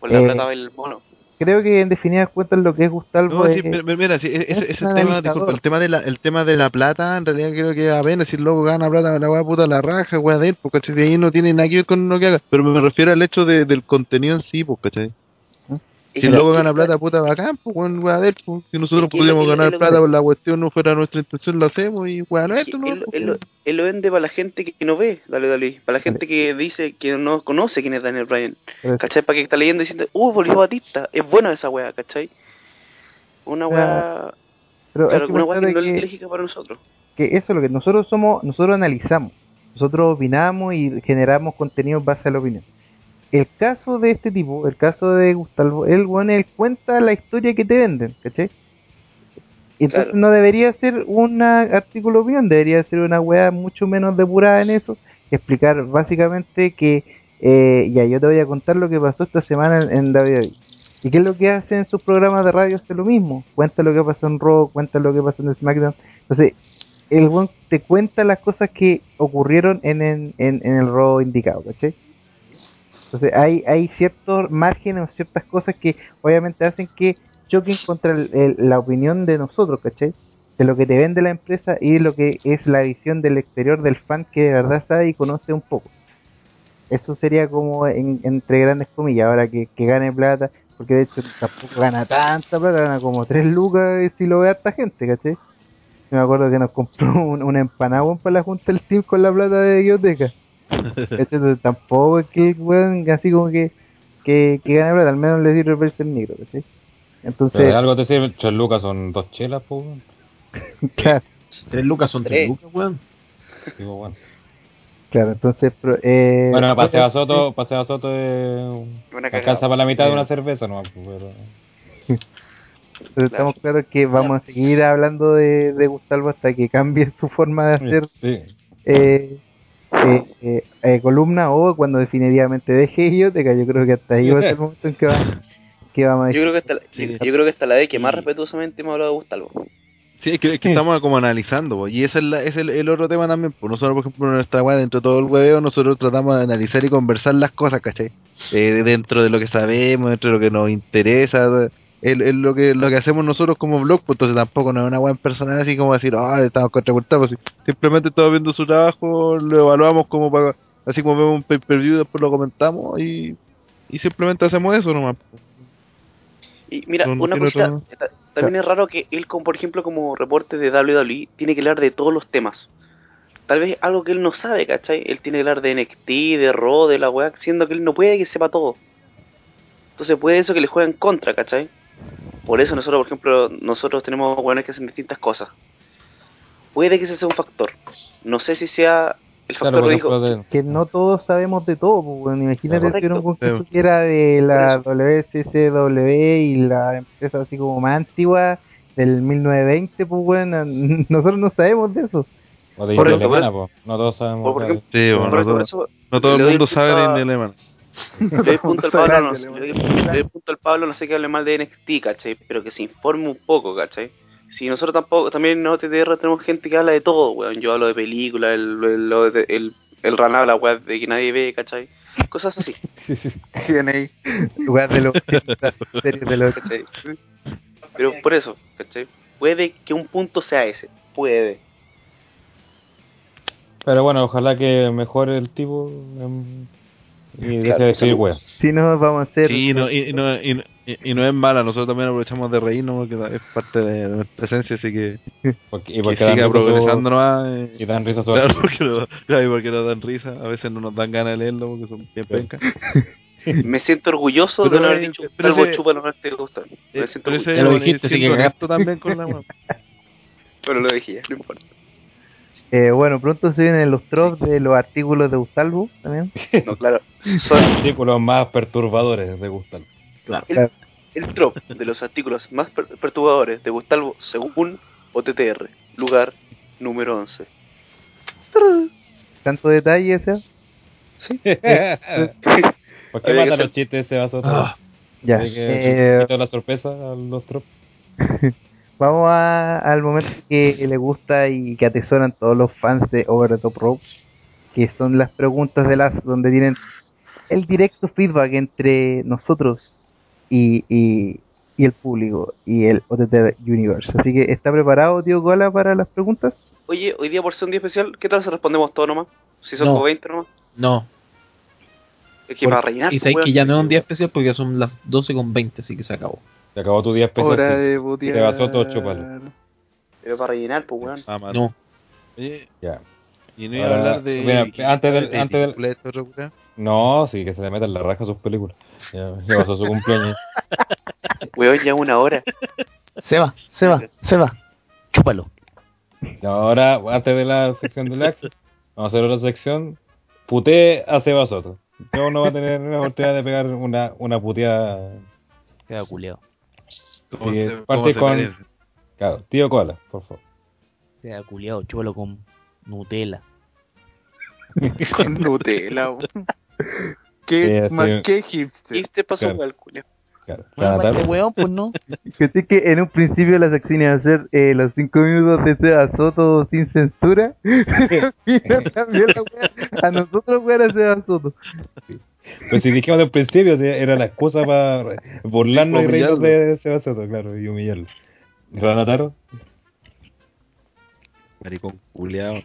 Por la Eh, plata del mono. Creo que en definidas cuentas lo que es Gustavo No, sí, es, mira, sí, ese, es ese un tema, disculpa, el tema de la, el tema de la plata, en realidad creo que a ver, si el loco gana plata, la weá puta la raja, weá de él, porque de ahí no tiene nada que ver con lo que haga. Pero me refiero al hecho de, del contenido en sí, pues, ¿cachai? Y que- gana plata, puta bacán, pues, weón, weá de él, pues. Si nosotros él- ganar plata por la cuestión, no fuera nuestra intención, lo hacemos y weá, no esto, no. él, pues, él lo- él lo vende para la gente que no ve, dale, dale. Para la gente que dice que no conoce quién es Daniel Bryan. Pero- ¿Cachai? Para que está leyendo diciendo, uh, volvió Batista. Es buena esa weá, ¿cachai? Una weá. pero Claro, que una weá que no es lógica para nosotros. que eso es lo que nosotros somos, nosotros analizamos, nosotros opinamos y generamos contenido en base a la opinión. El caso de este tipo, el caso de Gustavo, él, bueno, él cuenta la historia que te venden, ¿cachai? Entonces Claro. no debería ser un artículo opinión, debería ser una weá mucho menos depurada en eso explicar básicamente que, eh, ya, yo te voy a contar lo que pasó esta semana en, en WWE. ¿Y qué es lo que hacen en sus programas de radio? Hace lo mismo. Cuenta lo que pasó en Raw, cuenta lo que pasó en SmackDown. Entonces, el buen te cuenta las cosas que ocurrieron en, en, en, en el Raw indicado, ¿cachai? Entonces hay, hay ciertos márgenes o ciertas cosas que obviamente hacen que choquen contra el- la opinión de nosotros, ¿cachai? De lo que te vende la empresa y lo que es la visión del exterior del fan que de verdad sabe y conoce un poco. Eso sería como en- entre grandes comillas, ahora que, que gane plata, porque de hecho tampoco gana tanta plata, gana como 3 lucas y si lo ve harta gente, ¿cachai? Yo me acuerdo que nos compró un, una empanada weón, para la Junta del Team con la plata de biblioteca. Entonces tampoco es que weón así como que, que, que gane plata, al menos le sirve verse el negro, ¿cachai? Entonces, Pero algo te sirve, tres lucas son dos chelas, pues. weón. claro, Tres lucas son tres Tres. lucas, weón. Digo, bueno. claro, entonces, pro- eh, Bueno, paseo a Soto, paseo a Soto es... Una alcanza para la mitad de una cerveza, no, pero... Entonces estamos claros que vamos a seguir hablando de, de Gustavo hasta que cambie su forma de hacer Sí. eh, eh, eh, eh, columna o cuando definitivamente deje Idióteca. Yo creo que hasta ahí va a ser el momento en que, va, que vamos a Yo creo que esta, Sí. yo creo que esta es la vez que más respetuosamente me ha hablado de Gustavo. Sí, es que, es que estamos como analizando, po, y ese es, la- ese es el, el otro tema también. Pues nosotros, por ejemplo, en nuestra weá, dentro de todo el hueveo, nosotros tratamos de analizar y conversar las cosas, ¿cachai? Eh, dentro de lo que sabemos, dentro de lo que nos interesa, es, es lo que lo que hacemos nosotros como blog, pues entonces tampoco no es una weá personal así como decir, ah, estamos contrapuntados, pues, simplemente estamos viendo su trabajo, lo evaluamos como para, así como vemos un pay-per-view, después lo comentamos y, y simplemente hacemos eso nomás. po. Y mira, No, no una cosita, otro- también es raro que él, como, por ejemplo, como reporte de WWE, tiene que hablar de todos los temas. Tal vez algo que él no sabe, ¿cachai? Él tiene que hablar de NXT, de Raw, de la weá, siendo que él no puede que sepa todo. Entonces puede eso que le juega en contra, ¿cachai? Por eso nosotros, por ejemplo, nosotros tenemos weones que hacen distintas cosas. Puede que ese sea un factor. No sé si sea el factor Claro, que dijo. de- que no todos sabemos de todo. Pues, bueno, imagínate si era un concurso Sí. que era de la WCCW y la empresa así como más antigua del 1920, pues bueno, nosotros no sabemos de eso. o de India Alemana. No todos sabemos. Por nada. ejemplo, Sí, bueno, Correcto, no, todo, eso no todo le el mundo sabe de alemán. Le doy punto al Pablo, no, le doy- punto al Pablo, no sé que hable mal de NXT, ¿cachai? Pero que se informe un poco, ¿cachai? Si nosotros tampoco, también en OTTR tenemos gente que habla de todo, weón. Yo hablo de películas, el, el, el, el Ran habla, weón, de que nadie ve, ¿cachai? Cosas así, TNA. Lugar de los 80, series de los ¿cachai? Pero por eso, ¿cachai? Puede que un punto sea ese, puede. Pero bueno, ojalá que mejore el tipo y Claro, de decir wea. Si no, vamos a hacer. Sí, no, y, y no, y, y- y no es mala, nosotros también aprovechamos de reírnos porque es parte de nuestra esencia, así que, Porque, y que porque dan siga progresando nomás. eh. y dan risa Claro, porque, no, claro, y porque nos dan risa, a veces no nos dan ganas de leerlo porque son bien pencas. Me siento orgulloso Pero, de no haber eh, dicho pero algo ese- chupa no te gusta. Me Eh, siento orgulloso. Ya lo dijiste, así que cagaste. también con la weá. Pero lo dije no importa. Eh, bueno, pronto se vienen los drops de los artículos de Ustalvo también. No, claro. Son artículos más perturbadores de Gustal. el, el drop de los artículos más per- perturbadores de Gustavo según OTTR. Lugar número 11. Tanto detalle, ese. Sí. ¿Por qué matan los chistes ese vaso? Ah. Ya. Eh, la sorpresa a los trops. Vamos a- al momento que le gusta y que atesoran todos los fans de Over the Top Rope, que son las preguntas de las donde tienen el directo feedback entre nosotros y, y, y el público y el OTT Universe. Así que, ¿está preparado, tío Gola, para las preguntas? Oye, hoy día por ser un día especial, ¿qué tal si respondemos todo nomás? Si son No. como 20 nomás. No. Es que para rellenar. Y pues, sabéis weón. que ya no es un día especial porque ya son las 12 con 20, así que se acabó. Se acabó tu día especial. Hora sí. de botear. Te basó todo, chúpalo. Pero para rellenar, pues weón. Ah. No. Oye, Ya. y no iba a hablar de. mira, antes del- de antes del-. No, sí, que se le meta en la raja sus películas. Ya, ya pasó su cumpleaños. Weón, ya una hora. Se va, se va, se va. Chúpalo. Ahora, antes de la sección de Lax, vamos a hacer otra sección. Puté a Seba Soto. Yo no va a tener la oportunidad de pegar una, una puteada. Queda culeado. ¿Cómo Sí, se- parte con- merece? Claro, tío Cola, por favor. Queda culeado, chúpalo con Nutella. Con Nutella. Sí, ¿Qué, así- más, ¿Qué hipster? ¿Y te pasó Claro. weón, culiao? Claro. Bueno, Cada más tarde- que weón, pues no. Que sí que en un principio la sección iba a ser eh, los 5 minutos de Seba Soto sin censura. y no cambió la wea. A nosotros weón era Seba Soto. Pues si dijimos del principio, era la excusa para burlarnos y reírnos de Sebastián, claro, y humillarlo. ¿Ranataro? Maricón culeado.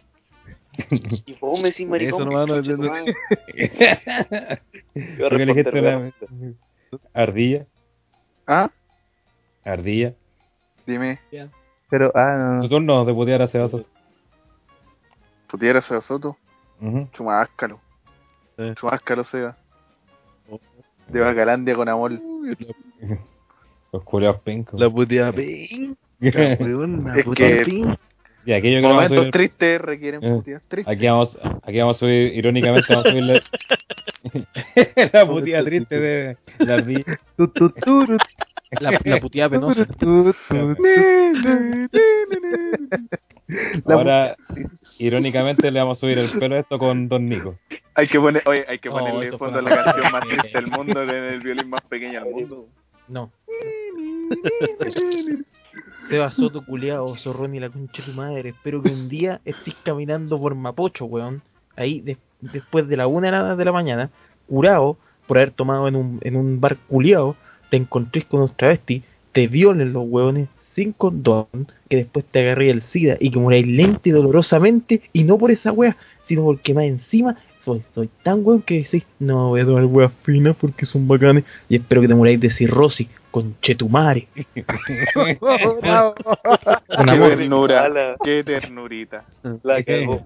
Y vos me decís maricón. Eso nomás no concha tu entiendo. madre. Yo ¿Por qué le dijiste responder, una ardilla? ¿Ah? Ardilla. Dime, Pero, ah, no, no. Su turno de putear a Sebastián. ¿pudieras a Soto? Ujú. Chumáscalo. Eh. Chumáscalo, Seba. De Bacalandia con amor. Los culeados pencos. La puteada Es que- ping. Y aquello que vamos a Momentos subir, tristes requieren Eh. tristes. aquí vamos, aquí vamos a subir, irónicamente vamos a subir la, la puteada triste de la ardilla. La, la puteada penosa. Ahora, irónicamente le vamos a subir el pelo a esto con Don Nico. Hay que poner, oye, hay que ponerle fondo a la canción más triste del mundo en el violín más pequeño del mundo. No. Seba Soto, culiao, zorrón y la concha de tu madre. Espero que un día estés caminando por Mapocho, weón. Ahí, de- después de la una de la, mañana, curado por haber tomado en un, en un bar culiao, te encontrés con unos travestis, te violen los hueones sin condón, que después te agarré el SIDA y que moráis lenta y dolorosamente, y no por esa wea, sino porque más encima soy, soy tan weón que decís, no voy a tomar weas finas porque son bacanes, y espero que te moráis de cirrosis, con chetumare. Bravo. Con Qué ternura, qué ternurita. La cagó.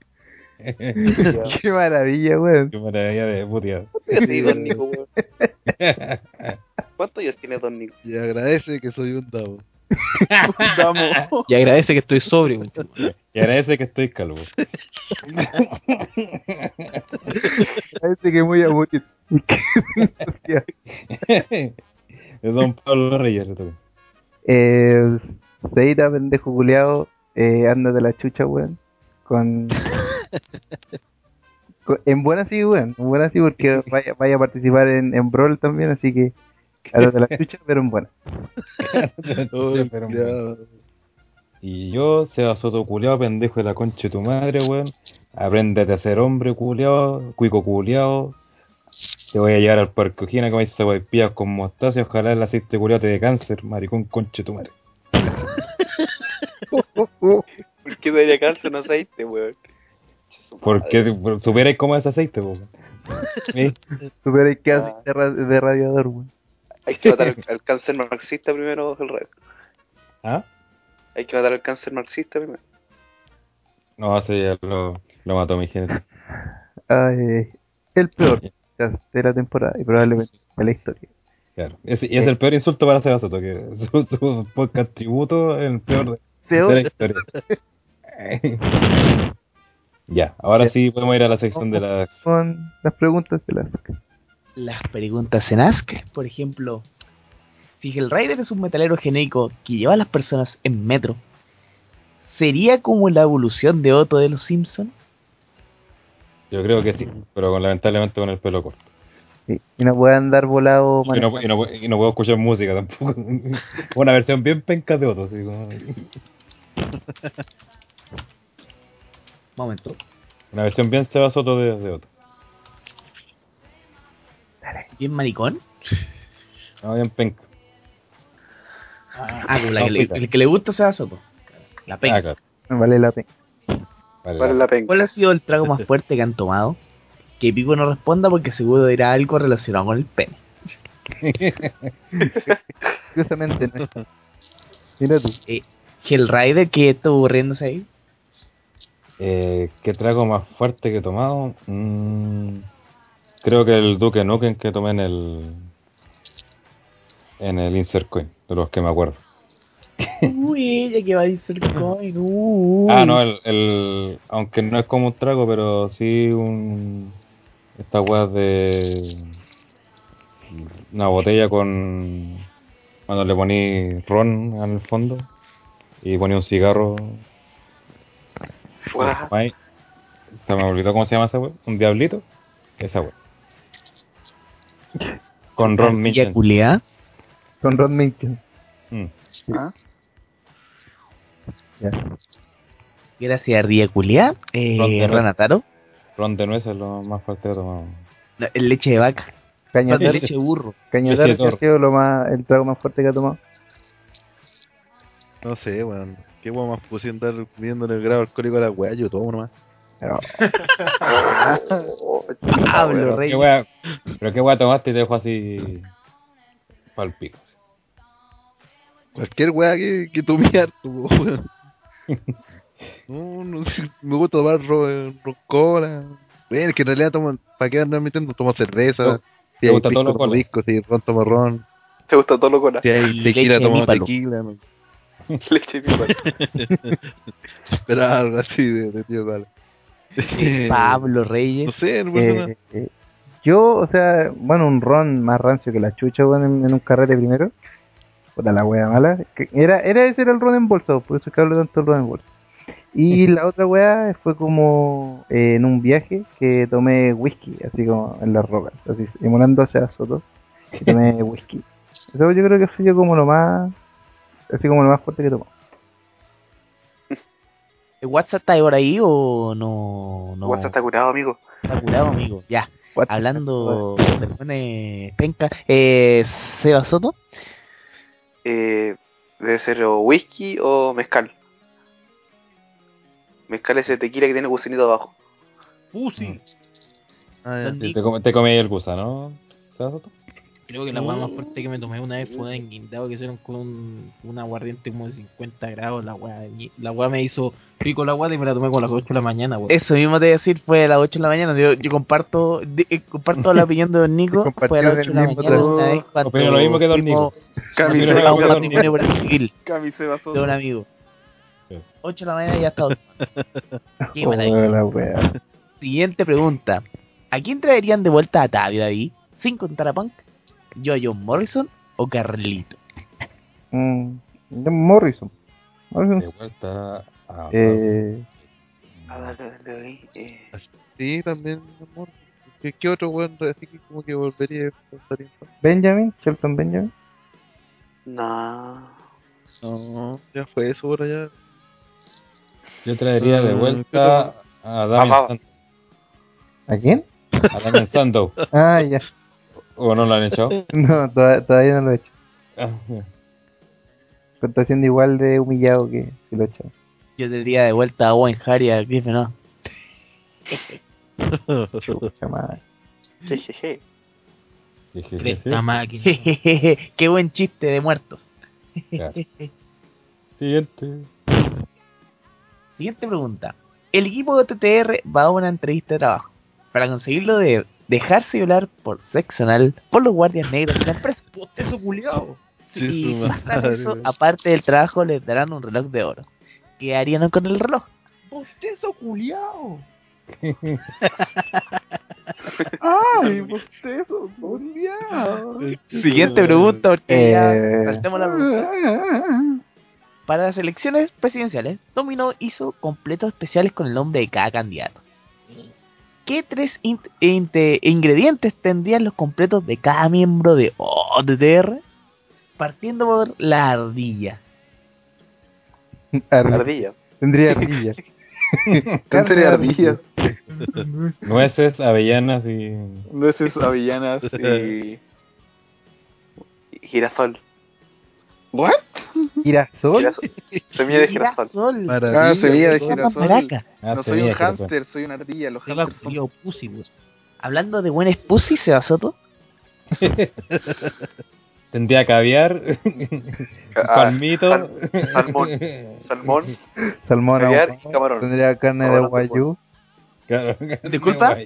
Qué maravilla, weón. Qué maravilla de puteada. Sí, don Nico, weón. ¿Cuántos años tiene Don Nico? Y agradece que soy un davo. Vamos. Y agradece que estoy sobrio. Y agradece que estoy calvo. Parece que muy a morir. Es Don Pablo Reyes, le toca. eh, Seita, pendejo culiao, eh, anda de la chucha, weón. Con... con- En buena sí, weón. En buena sí, porque vaya, vaya a participar en, en Brawl también, así que... Anda de la chucha, pero en buena. Sí, pero bueno. Y yo, Seba Soto culiao, pendejo de la concha de tu madre, weón. Apréndete a ser hombre culiao, cuico culiao. Te voy a llevar al parque Ojina como dice guaypillas con mostaza y ojalá el aceite culiao te dé cáncer, maricón concha de tu madre. ¿Por qué daría cáncer un aceite, weón? Porque por- supierais cómo es aceite, weón. ¿Sí? Supera que Ah. hace de, ra- de radiador, weón. Hay que matar al, cáncer marxista primero, el red. ¿Ah? Hay que matar al cáncer marxista primero. No, ese ya lo, lo mató mi gente. Ay, el peor de la temporada y probablemente de la historia. Claro. Ese- y es el peor insulto para Seba Soto, que su, su podcast tributo es el peor de, la historia. ya, ahora sí podemos ir a la sección de las... Con las preguntas de las... Las preguntas en Ask, por ejemplo, si el Rider es un metalero genérico que lleva a las personas en metro, ¿sería como la evolución de Otto de los Simpsons? Yo creo que sí, pero con, lamentablemente con el pelo corto. Sí, y no puede andar volado Y no, y, no, y no puedo escuchar música tampoco. Una versión bien penca de otro, así como... Momento. Una versión bien Seba Soto de, de otro. ¿Bien maricón? No, bien penca. Ah, la que le- el que le gusta sea Soto. La pena. Ah, claro. Vale la pena. Vale, la. ¿Cuál ha sido el trago más fuerte que han tomado? Que Pico no responda porque seguro dirá algo relacionado con el pene. Curiosamente no. Mira tú. Eh, Hellrider, que estuvo riéndose ahí? Eh, ¿Qué trago más fuerte que he tomado? Mm, creo que el Duque Nukem que tomé en el en el Insert Coin, de los que me acuerdo. Uy, ella que va a decir coin. uy. Ah, no, el, el aunque no es como un trago, pero sí un esta weá de una botella con cuando le poní ron en el fondo y ponía un cigarro Fuá. Mai- Se me olvidó cómo se llama esa wea. Un diablito. Esa wea. Con Ron culiá. Con Ron Minkin. Mm. ¿Ah? Ya. Gracias, culiá. Ron Eh, de Ranataro. Ron de nuez es lo más fuerte que he tomado. No, leche de vaca. Caño de leche de burro. Caño Leche de Tarde ha sido lo más, el trago más fuerte que ha tomado. No sé, weón. Qué weón más puse andar viendo el grado alcohólico de la weá, yo tomo nomás. Pero, Pablo Rey. ¿Qué wea, pero qué wea tomaste y te dejó así. Pal pico. Cualquier weá que, que tome harto, weón. No, no, me gusta tomar ron, ron cola. Bueno, es que en realidad tomo, ¿para qué andar metiendo? Tomo cerveza. No, Si ¿te hay gusta todo pisco, lo tomo cola? pisco, si ron, tomo ron. ¿Te gusta todo lo cola? Si hay Leche tequila, tomo tequila. ¿no? Leche de. Pero algo así de, de tío Cola. Pablo No Reyes. sé, en verdad. eh, eh, yo, o sea, bueno, un ron más rancio que la chucha, weón, en, en un carrete primero. Puta la wea mala. Era, era ese era el ron en bolsa, por eso es que hablo tanto del ron en bolsa. Y la otra wea fue como eh, en un viaje que tomé whisky, así como en las rocas, así emulando hacia Soto. Y tomé whisky. Eso yo creo que fue yo como lo más, así como lo más fuerte que tomé. ¿El WhatsApp está por ahí o no? no WhatsApp está curado, amigo. está curado, amigo. Ya. What- Hablando de pone penca. Eh, Seba Soto. Eh, debe ser o whisky o mezcal. Mezcal es ese tequila que tiene gusanito abajo. Pussy. Ah, Nico. Te, come- te comí el gusano, ¿sabes? Creo que la weá más fuerte que me tomé una vez fue una enguindado que hicieron con un, un aguardiente como de 50 grados. La weá, la weá me hizo rico la weá y me la tomé con las 8 de la mañana, weón. Eso mismo te iba a decir, fue a las 8 de la mañana. Yo, yo comparto de- eh, comparto la opinión de Don Nico. Fue a las 8 de la mañana una vez Opino lo mismo que Don fuimos Cami Opino se lo a mismo un que Don matrimonio por el civil Cami se basó. de un amigo. Sí. 8 de la mañana ya está. Qué Oh, maravilla. Siguiente pregunta. ¿A quién traerían de vuelta a Tavi, David? Sin contar a Punk, yo a John Morrison o Carlito. Mm, de Morrison. Morrison. De vuelta a. Eh, eh. Sí, también, amor. ¿Qué, qué otro weón así que como que volvería a estar? Benjamin, Shelton Benjamin. No. No, ya fue eso por allá. Yo traería de Ah, vuelta a Damien Papá. Sandow. ¿A quién? A Damien Sandow. Ah, ya. ¿O no lo han echado? No, toda- todavía no lo he hecho. Ah, ya. Pero está siendo igual de humillado que, que lo he hecho. Yo tendría de vuelta a Owen Harry a Griffin, ¿no? Chucha madre. Máquina. Qué buen chiste de muertos. Claro. Siguiente. Siguiente pregunta. El equipo de TTR va a una entrevista de trabajo. Para conseguirlo de dejarse violar por sexo anal por los guardias negros de la empresa. Eso culiao. Sí, y pasar madre, eso, aparte del trabajo, les darán un reloj de oro. ¿Qué harían con el reloj? Bostezo culiao. Ay, bostezo, culiao. Siguiente pregunta, porque ya Eh. saltemos la pregunta. Para las elecciones presidenciales, Domino hizo completos especiales con el nombre de cada candidato. ¿Qué tres in- ingredientes tendrían los completos de cada miembro de OTTR? Partiendo por la ardilla. Ar- Ardilla. Tendría ardilla. Tendría ardillas. Nueces, avellanas y. Nueces, avellanas y Girasol. ¿What? Girasol. Girasol. Semilla de girasol. Ah, semilla de girasol. Ah, No soy un hámster, soy una ardilla. Los hámsters son pussy. Hablando de buen pussy, se Soto. Tendría caviar, Ah, palmito, sal- salmón. Salmón. Salmón Caviar y camarón. Tendría carne de guayú. Claro. Disculpa.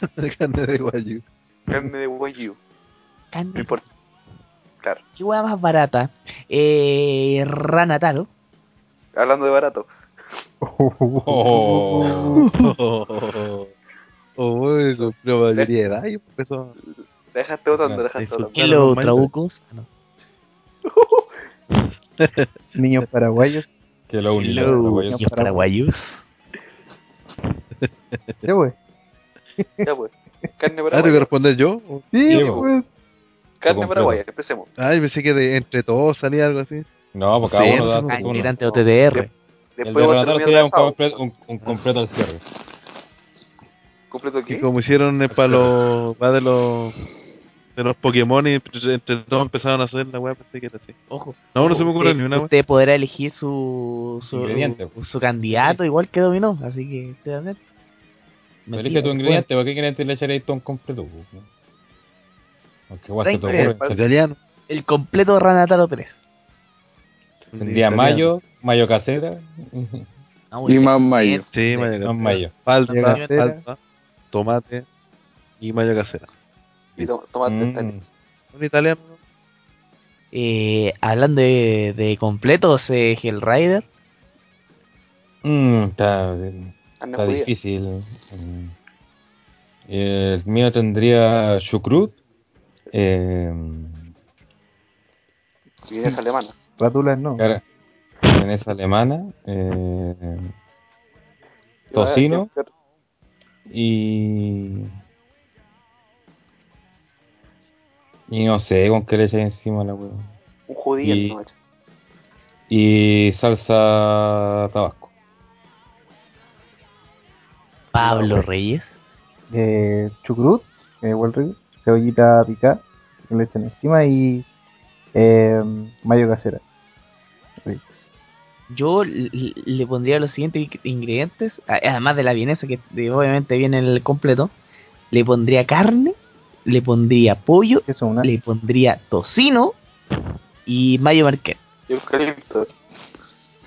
carne de guayu. Carne de wagyu. No importa. Claro. ¿Qué hueá más barata? Eh, Ranataro. Hablando de barato. Oh. Oh, oh, eso, edad, yo empezó. Dejaste votando, dejaste votando. ¿Qué los trabucos? Ah, no. Niños paraguayos. Que lo único. Niños paraguayos. Ya, pues. Ya pues. Carne Ah, ¿tengo que responder yo? ¿O- Sí, Sí, pues. Carne paraguaya, empecemos. Ay, pensé que de entre todos salía algo así. No, porque cada Sí, uno da no, su turno. integrante de OTDR. El de Después Renatar terminas sería de un completo, un, un completo al cierre. ¿Completo Que qué? como hicieron para los. Va de los. De los Pokémon y entre todos empezaron a hacer la weá, pensé que era así. Ojo. No, no se me ocurre usted, ni una weá. Usted podrá elegir su, su, Ingrediente. su candidato igual que dominó, así que. Pero elige tu ingrediente, ¿para qué ingrediente le echaréis todo un completo? pues, no? Aunque igual se te ocurre. Italiano. El completo Ranataro 3. Tendría Italiano. mayo, mayo casera, Ah, Y más mayo. Sí, mayo casera. no mayo. Falta, falta, tomate y mayo casera. Y to- tomate Mm. Un italiano. ¿no? Eh, hablando de, de completos, eh, Hellrider. Mm, está, Carne está difícil. Mm. El mío tendría chucrut, eh, Vienes alemana. Rátulas no. cara- mayonesa alemana, eh, tocino y... Y no sé con qué le echáis encima la hueá. Un judío, Y- no, Y salsa tabasco. Pablo Reyes. Eh, chucrut, eh, rico, cebollita picada, que le echan encima y eh, mayo casera. Yo le pondría los siguientes ing- ingredientes, a- además de la vienesa, que obviamente viene en el completo. Le pondría carne, le pondría pollo, le pondría tocino y mayo eucalipto.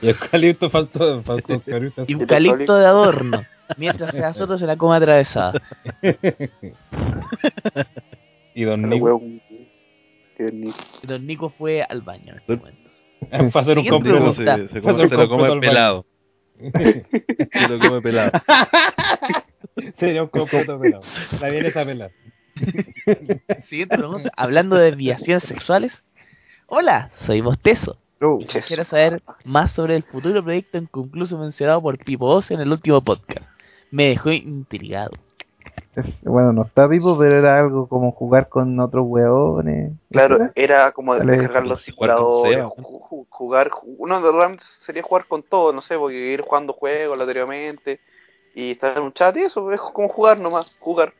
Y eucalipto faltó, faltó eucalipto. Y eucalipto de adorno. Mientras sea Soto se la come atravesada. y Don Nico. Y Don Nico fue al baño en este momento. Para hacer un completo. Se, se, come- se lo come pelado. Se lo come pelado. Sería un completo pelado. La vienes a pelar. Siguiente pregunta. Hablando de desviaciones sexuales. Hola, soy Bostezo. Oh, saber más sobre el futuro proyecto inconcluso mencionado por Pipo Oz en el último podcast. Me dejó intrigado. bueno, no está vivo, pero era algo como jugar con otros hueones. Claro, ¿Era? era como descargar los simuladores, jugar, ju- uno de realmente sería jugar con todo, no sé, porque ir jugando juegos anteriormente y estar en un chat y eso, es como jugar nomás, jugar,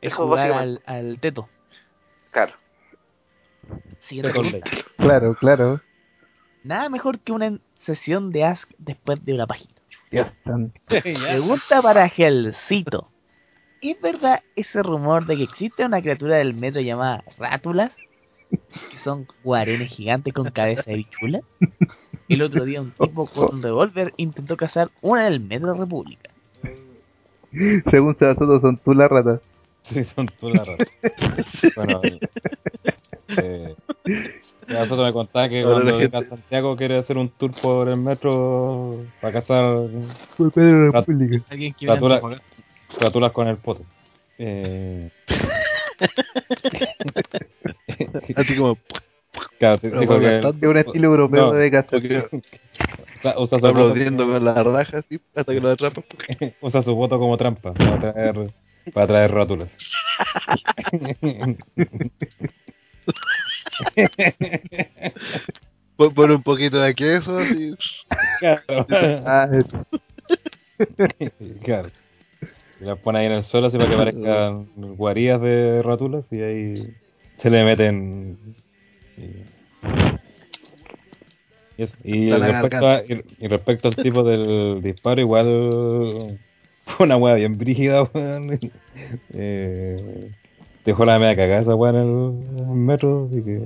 Es Eso jugar al, al teto. claro. Siguiente pregunta. Claro, claro. Nada mejor que una sesión de Ask después de una página. Dios. Pregunta para Gelcito. ¿Es verdad ese rumor de que existe una criatura del metro llamada Rátulas? Que son guarenes gigantes con cabeza de bichula. El otro día un tipo con un revólver intentó cazar una en el metro República. Según Sabasoto, son tú las ratas. Sí, son tú la rata. Bueno, eh, nosotros me contaba que Ahora cuando gente- Santiago quiere hacer un tour por el metro para cazar Fue Pedro Rat- República. ¿Alguien quiere Criatura- criaturas con el poto. Eh, Así como. claro, dijo que cantando, Es un estilo europeo No, de porque usa, usa su aplaudiendo con la raja así hasta que lo atrapa. usa su voto como trampa para traer, para traer rótulas. Pon pon un poquito de queso así. Claro. Ah, claro. Y las pone ahí en el suelo así para que parezcan guarías de rótulas y ahí se le meten. Y, y eso. Y respecto, a- y, y respecto al tipo del disparo, igual fue una wea bien brígida, weón. Eh, dejó la media cagada esa wea en el, metro, así que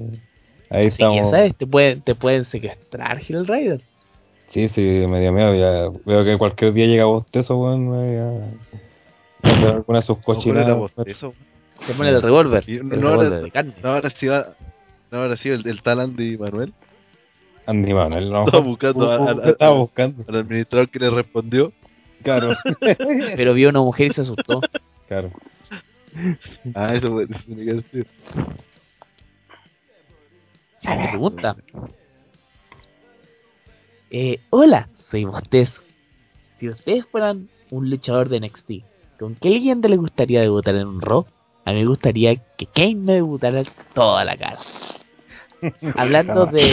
ahí Sí, quién estamos. sabe, te pueden, te pueden secuestrar Hellrider. Sí, sí, me dio miedo. Ya veo que cualquier día llega bostezo, weón. eh, ya- ya alguna de sus cochinadas. Eso. Te pone el revólver. El no revólver de carne. No habrá sido, no habrá sido el, el tal Andy Manuel. Andy Manuel, no. Estaba buscando a- a- a- Estaba buscando. Al administrador que le respondió. Claro, Pero vio una mujer y se asustó. claro. Ah, eso fue. tiene que decir. Siguiente pregunta. Eh, hola, soy Bostezo. Si ustedes fueran un luchador de NXT, ¿con qué leyenda le gustaría debutar en un Raw? A mí me gustaría que Kane me debutara toda la cara. Hablando de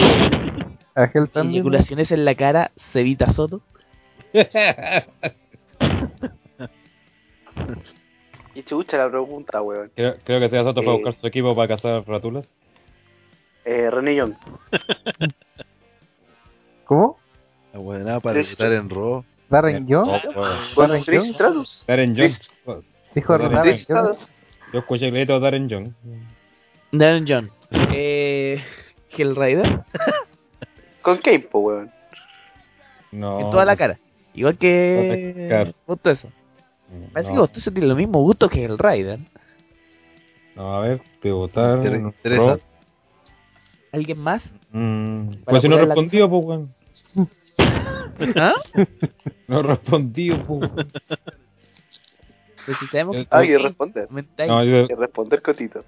eyaculaciones en la cara, Cevita Soto. Y chucha la pregunta, weón. Creo, creo que sea Soto para Eh. buscar su equipo para cazar ratulas. Eh, René Young. ¿Cómo? La buena para Chris- debutar en Raw. ¿Darren yo? Con Darren Trish Young. Stratus. Darren Young. Dijo Darren Darren Trish Young. Stratus. Yo escuché el grito de Darren Young. Darren John. Eh, Hellraider. Con Kane, po, weón. No. en toda la cara. Igual que. Justo eso. Parece que No, Gostoso tiene lo mismo gusto que el Raider. no, a ver, debutar. Inter-. ¿Alguien más? Mm, Pues si no respondió, pues, weón. ¿Ah? No respondió, pues. Pues si sabemos que Ah, que Kane responder. No, yo Que responder, Cotito.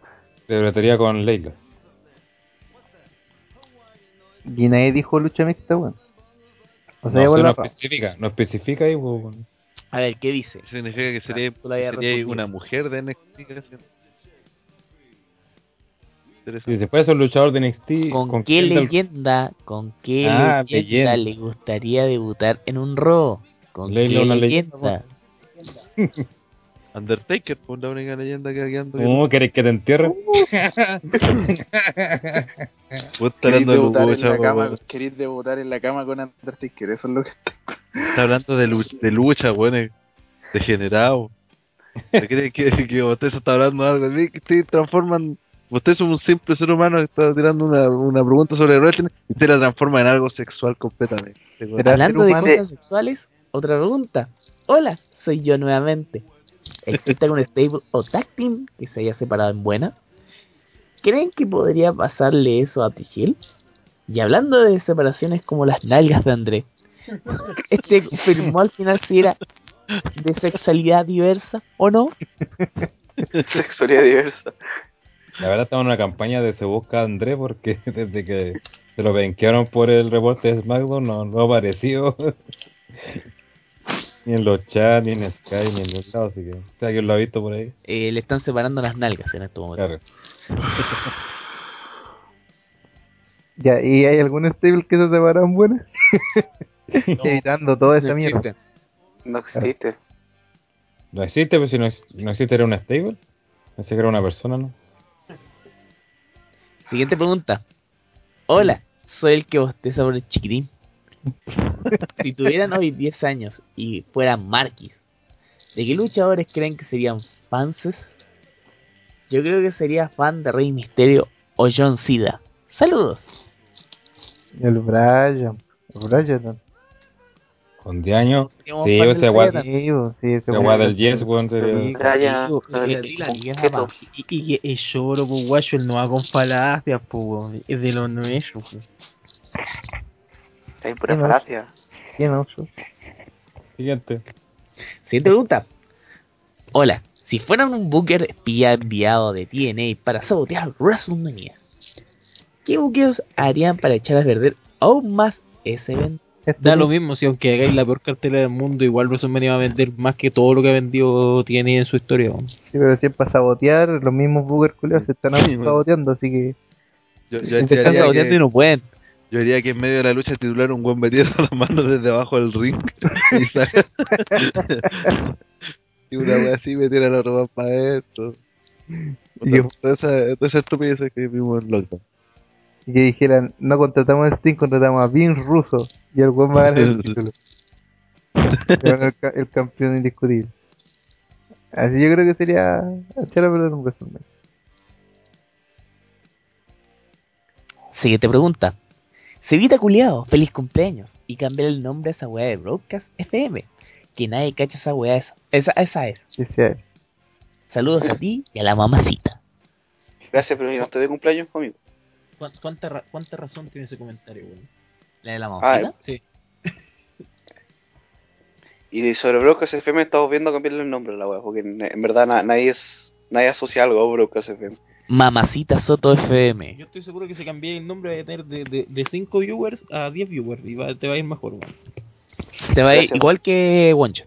debería con Leila. Y nadie dijo lucha mixta, weón. O sea, No, no especifica, no especifica ahí, pues, weón. A ver, ¿qué dice? Significa que sería, una mujer de NXT. Si se puede ser luchador de NXT, ¿Con, qué leyenda, con qué Ah, leyenda leyenda. le gustaría debutar en un Raw? ¿Con Leila, qué una leyenda? leyenda, Undertaker, pues la única leyenda que hay ando. ¿Cómo querés que te entierren? Vos estás ¿Queréis hablando de debutar, en la cama, weón. queréis debutar en la cama con Undertaker, eso es lo que está. Está hablando de lucha, de lucha, weón. eh, Degenerado. ¿Te cree que, que usted se está hablando de algo? Ve que Ustedes transforman. Usted es un simple ser humano que está tirando una, una pregunta sobre wrestling y usted la transforma en algo sexual completamente. Será Hablando de cosas sexuales, otra pregunta. Hola, soy yo nuevamente. ¿Existe algún stable o tag team que se haya separado en buena? ¿Creen que podría pasarle eso a Tichel? Y hablando de separaciones como las nalgas de André, ¿este confirmó al final si era de sexualidad diversa o no? Sexualidad diversa. La verdad estamos en una campaña de se busca a André porque desde que se lo venquearon por el reporte de SmackDown no, no ha aparecido ni en los chats, ni en Sky, ni en los lados, así que si alguien lo ha visto por ahí, Eh, le están separando las nalgas en este momento. claro. Ya, ¿y hay algún stable que se separan buenas? Evitando toda esa No mierda. existe. No existe. No existe, pues si no, no existe era una stable. Pensé que era una persona, ¿no? Siguiente pregunta. Hola, soy el que bosteza por el chiquitín. Si tuvieran hoy 10 años y fueran Marquis, ¿de qué luchadores creen que serían fanses? Yo creo que sería fan de Rey Misterio o John Cena. Saludos. El Brian. El Brian. Con 10 años, sí, ese Brian. Sí, ese del Yes, weón, y- es lloro, pues, guacho, él no va con falacias, pues, es de los nuestros. Hay pura no. falacia. ¿Quién oso? Siguiente. Siguiente pregunta. Hola, si fueran un booker espía enviado de TNA para sabotear WrestleMania, ¿qué buqueos harían para echar a perder aún más ese evento? Da lo mismo. si aunque hagáis la peor cartera del mundo, igual WrestleMania va a vender más que todo lo que ha vendido tiene en su historia. Sí, pero si es para sabotear, los mismos booger culiados se están saboteando, así que Yo, yo, Se están saboteando y que, no pueden. Yo haría que en medio de la lucha titular un buen metiera las manos desde abajo del ring y saca- y una wea así metiera la ropa para adentro. Y que- Toda esa, toda esa estupidez que vimos en Lockdown. y que dijeran, no contratamos a Sting, contratamos a Vince Russo y el weón va a ganar título. El campeón indiscutible. Así yo creo que sería echar a perder un WrestleMania. Siguiente pregunta. Cevita culiado, feliz cumpleaños. Y cambiar el nombre a esa weá de Broadcast FM. Que nadie cacha esa weá esa. Esa, esa es. Que sea Saludos a ti y a la mamacita. Gracias, pero no te de cumpleaños conmigo. ¿Cuán- ¿Cuánta, ra- ¿Cuánta razón tiene ese comentario, weón? ¿La de la Ah, mamacita? Sí. Y sobre Broadcast FM estamos viendo cambiarle el nombre a la wea, porque en, en verdad na- nadie es nadie asocia algo a Broadcast FM. Mamacita Soto FM. Yo estoy seguro que si cambié el nombre va a tener de, de, de 5 viewers a 10 viewers y va, te va a ir mejor, weón. Te va a ir Gracias. igual que Woncho.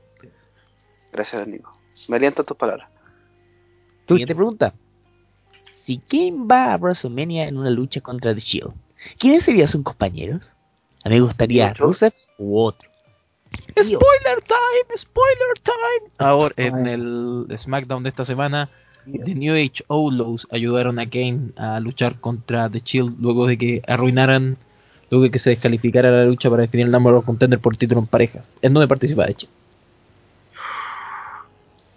Gracias, Nico. Me alientan tus palabras. Siguiente pregunta. Si Kane va a WrestleMania en una lucha contra The Shield, ¿quiénes serían sus compañeros? A mí me gustaría. Rusev u otro. Spoiler time, spoiler time. Ahora, en el SmackDown de esta semana, The New Age Outlaws ayudaron a Kane a luchar contra The Shield luego de que arruinaran, luego de que se descalificara la lucha para definir el number of contender por título en pareja. En donde participa de hecho.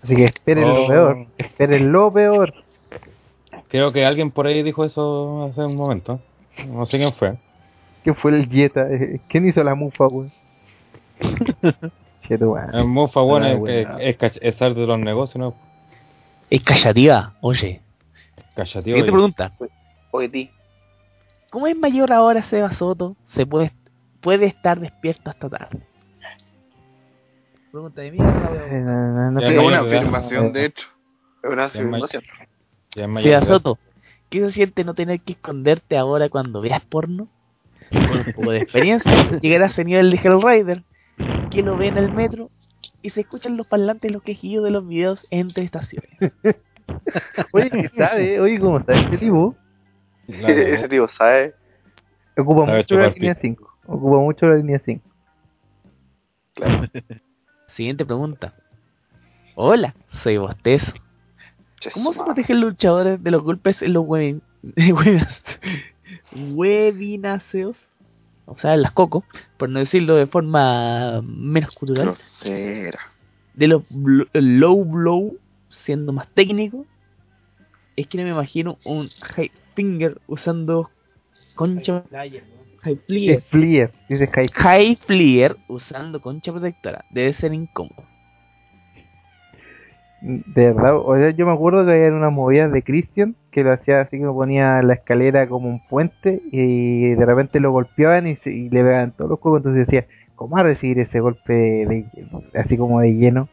Así que esperen lo Oh. peor. Esperen lo peor. Creo que alguien por ahí dijo eso hace un momento. No sé quién fue. ¿Quién fue el Jetta? Eh, ¿Quién hizo la mufa, weón? Cheto, weón. El Mufa, bueno, Ah, es, buena. es, es, es arte de los negocios, ¿no? Es callativa, oye. Callativo. Siguiente y- pregunta. Oye, ti. ¿Cómo es mayor ahora Seba Soto? Se puede, puede estar despierto hasta tarde. Pregunta de mí. veo. Eh, no, no, no. Es una edad. afirmación, de hecho. Es una afirmación. Seba. Soto, ¿qué se siente no tener que esconderte ahora cuando veas porno? Con un poco de experiencia, llegar a ese nivel de Hellrider, que lo ve en el metro y se escuchan los parlantes los quejillos de los videos entre estaciones. Oye, ¿qué sabe? Oye, ¿cómo está este tipo? Ese tío sabe. Ocupa Sabe mucho la línea 5. Ocupa mucho la línea 5. Siguiente pregunta. Hola, soy Bostezo. ¿Cómo se protegen los luchadores de los golpes en los webin-? O sea, en las cocos, por no decirlo de forma menos cultural. Grosera. De los low blow, siendo más técnico, es que no me imagino un high finger usando concha. High Flier, dice. High flyer usando concha protectora. Debe ser incómodo. De verdad, o sea, yo me acuerdo que había unas movidas de Christian que lo hacía así como ponía la escalera como un puente y de repente lo golpeaban y, se- y le pegaban todos los cocos, entonces decía, ¿cómo va a recibir ese golpe de, así como de lleno?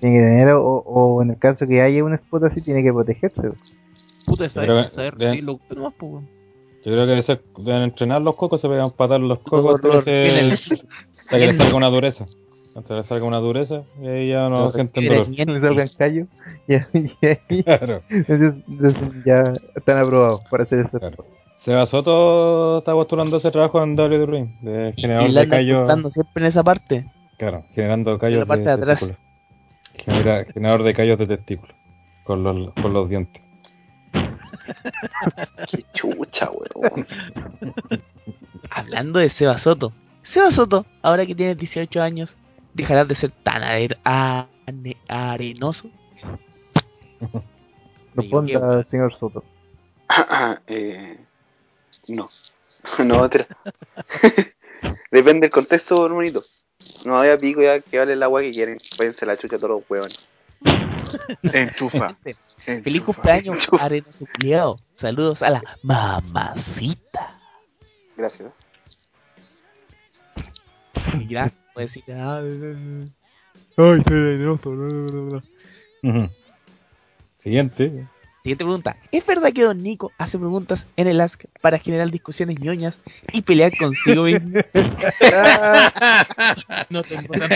Tiene que tener, o, o en el caso que haya un spot así, tiene que protegerse. Puta, saber, nomás, pues. Yo creo que deben entrenar los cocos, se pegan patar los cocos hasta que, se- reciben el- hasta que le salga una dureza. Que le salga una dureza y ahí ya no Lo sienten dolor. Salgan callo y, ahí Claro, entonces, entonces ya están aprobados para hacer eso. claro. Seba Soto está postulando ese trabajo en WWE, de generador de callos. siempre en esa parte. Claro, generando callos la parte de atrás. testículos. Genera- generador de callos de testículos. Con los, con los dientes. Qué chucha, weón. Hablando de Seba Soto. Seba Soto, ahora que tienes 18 años, dejarás de ser tan are- arenoso. Responda, señor Soto. eh, no. no, otra. Depende del contexto, hermanito. No había pico ya que vale el agua que quieren. Váyanse la chucha a todos los huevones. Enchufa. Feliz Enchufa. cumpleaños, Enchufa. arenoso. Saludos a la mamacita. Gracias. Y gracias por decir. ah, Ay, no. Ujú. Siguiente. Siguiente pregunta. ¿Es verdad que Don Nico hace preguntas en el Ask para generar discusiones ñoñas y pelear consigo mismo? no tengo tanto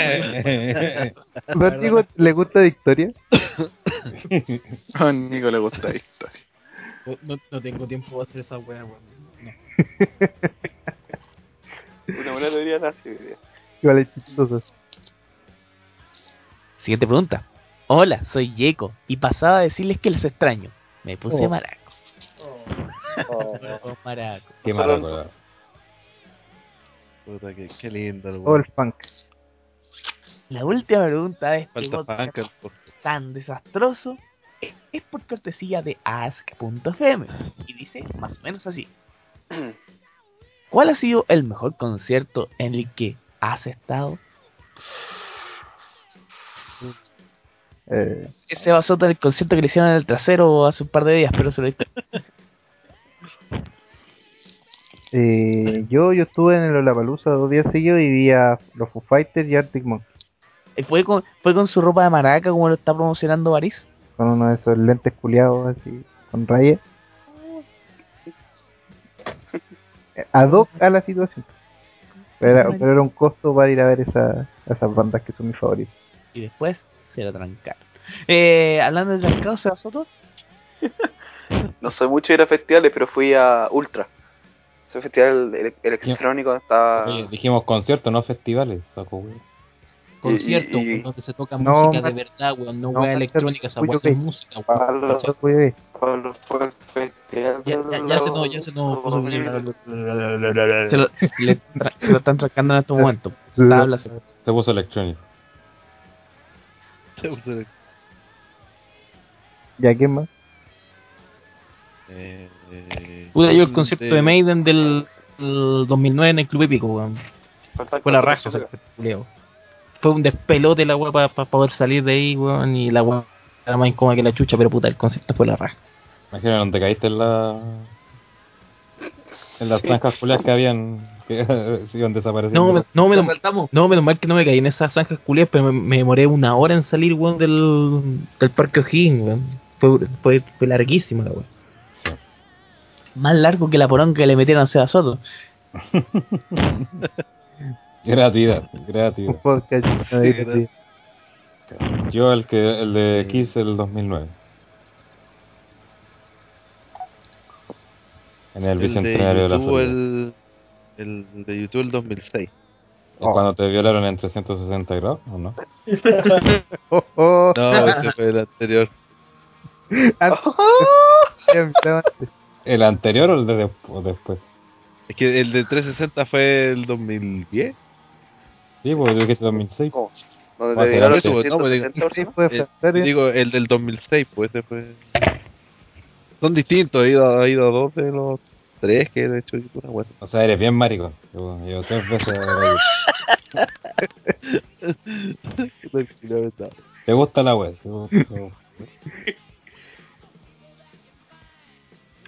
Vertigo, ¿le gusta Victoria? A Nico le gusta esto. No, no tengo tiempo para hacer esa weá, weón. No. Una buena teoría nazi, weón. Igual es chistoso. Siguiente pregunta. Hola, soy Yeco y pasaba a decirles que los extraño. Me puse Oh. maraco. Oh, maraco. Qué weón. Puta, qué, qué lindo el funk. La última pregunta de este podcast tan desastroso es, es por cortesía de ask.fm y dice más o menos así. ¿Cuál ha sido el mejor concierto en el que has estado? Eh, Ese basó en el concierto que le hicieron en el trasero hace un par de días, pero se lo eh, yo, yo estuve en el Olapalooza dos días seguidos y vi a los Foo Fighters y Arctic Monkeys fue con, fue con su ropa de maraca como lo está promocionando Baris. con uno de esos lentes culiados así, con rayas. Ad hoc a la situación. Pero era, pero era un costo para ir a ver esa, esas bandas que son mis favoritas. y después se lo trancaron. Eh, hablando de trancado, ¿se Soto? No soy mucho de ir a festivales, pero fui a Ultra. Ese festival ele- electrónico donde estaba... Oye, dijimos conciertos, no festivales. saco, güey. Concierto, y- y- weón, donde se toca No, música de verdad, weón, no no, weá electrónica, esa weá es música, Ya, de ya, ya se no, ya se no puso. Se lo, le tra- se lo están trancando en estos momentos. Tablas. Se puso electrónico. ¿ya quién más? Eh, eh, Pude yo el concierto de de- Maiden del, del 2009 en el Club Épico, weón. Fue la raja ese culiao. Fue un despelote la weá para poder salir de ahí, weón. Y la weá era más incómoda que la chucha, pero puta, el concierto fue la raja. Imagina donde caíste en la. En las franjas culias que habían. que se iban desapareciendo. No, me- no, menos, no, menos mal que no me caí en esas zanjas culias, pero me, me demoré una hora en salir, weón, del, del Parque O'Higgins, weón. Fue, fue, fue larguísima la weón. Más largo que la poronga que le metieron a Seba Soto. Gratuidad, Un gratuidad. podcast lleno de divertido. Yo el que el de Kiss el 2009. En el El de bicentenario de la YouTube, Florida. el, el de YouTube el 2006. ¿Es cuando te violaron en 360 grados o no? Oh, oh. No, ese fue el anterior. Antes. ¿El anterior o el de de- o después? Es que el de 360 fue el 2010. Sí, porque yo 2006. Ser llegaron antes, pues, no, pues, 160 Sí, personas. fue Eh, Fernando. digo, el del 2006, pues ese fue. Son distintos, he ido, he ido a dos de los tres que he hecho una wea. O sea, eres bien maricón. Yo, yo tres veces. ¿Te gusta la web?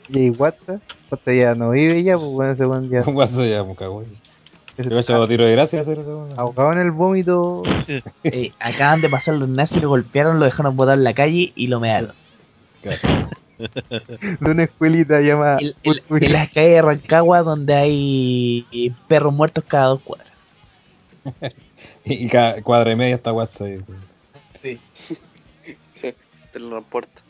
Y WhatsApp, WhatsApp ya no vive ya, pues bueno, ese weón ya guaso ya, cago hecho tiro de gracia eso. ahogado en el vómito. Eh, acaban de pasar los nazis, lo golpearon, lo dejaron botar en la calle y lo mearon. de una escuelita llamada En, las calles de Rancagua donde hay perros muertos cada dos cuadras. Y cada cuadra y media está WhatsApp. ahí. Sí, te lo reporto.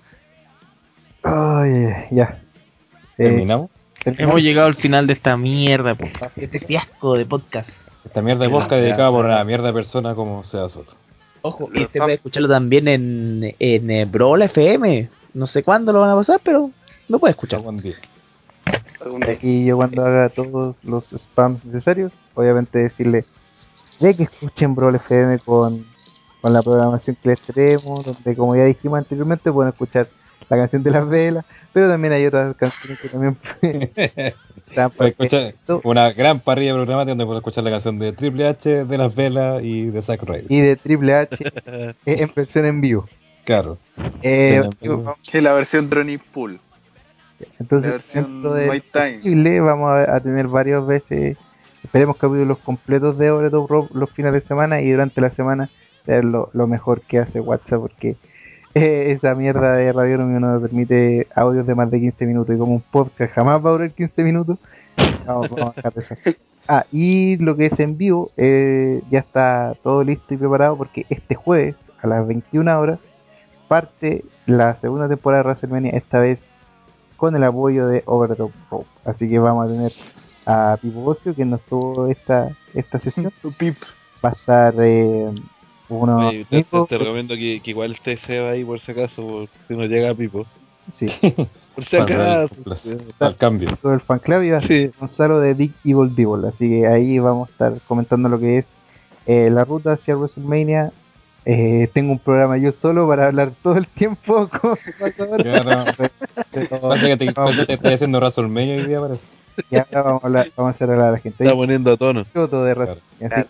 Ay, ya. Eh, ¿Terminamos? terminamos. Hemos llegado al final de esta mierda, po. este fiasco de podcast. Esta mierda de podcast dedicada por una mierda de persona como sea Soto. Ojo, y este puede escucharlo también en, en eh, Brawl FM. No sé cuándo lo van a pasar, pero lo puede escuchar. Algún día. Algún día. Aquí yo cuando haga todos los spams necesarios, obviamente decirle de que escuchen Brawl FM con, con la programación que les tenemos, donde como ya dijimos anteriormente pueden escuchar la canción de las velas, pero también hay otras canciones que también escuchar una gran parrilla programática donde puedes escuchar la canción de Triple H, de Las Velas y de Zack Ryder. y de Triple H eh, en versión en vivo. Claro. Eh, Sí, en vivo. Que la versión Drony Pool. Entonces, La versión dentro de My Time. posible, vamos a, a tener varias veces, esperemos capítulos completos de Over Rope los fines de semana y durante la semana ver lo, lo mejor que hace WhatsApp porque eh, esa mierda de Radio no me permite audios de más de 15 minutos y como un podcast jamás va a durar 15 minutos, vamos, vamos a dejar de eso. Ah, y lo que es en vivo, eh, ya está todo listo y preparado porque este jueves a las 21 horas parte la segunda temporada de WrestleMania, esta vez con el apoyo de Over the Rope. Así que vamos a tener a Pipo Bocio, que nos tuvo esta, esta sesión. Tu pip. Va a estar eh, uno Oye, te, te- te recomiendo que, que igual esté Seba ahí por si acaso, por si no llega a Pipo. sí, Por si acaso. el- Al cambio. todo el fan club va a ser Sí. Gonzalo de Big Evil Devil. Así que ahí vamos a estar comentando lo que es eh, la ruta hacia WrestleMania. Eh, tengo un programa yo solo para hablar todo el tiempo con pasador. Claro. Pasa que te, vamos, te, te estoy haciendo medio hoy día, parece. y ahora vamos a, hablar, vamos a hacer hablar a la gente. Está poniendo a tono. De Claro. WrestleMania. Así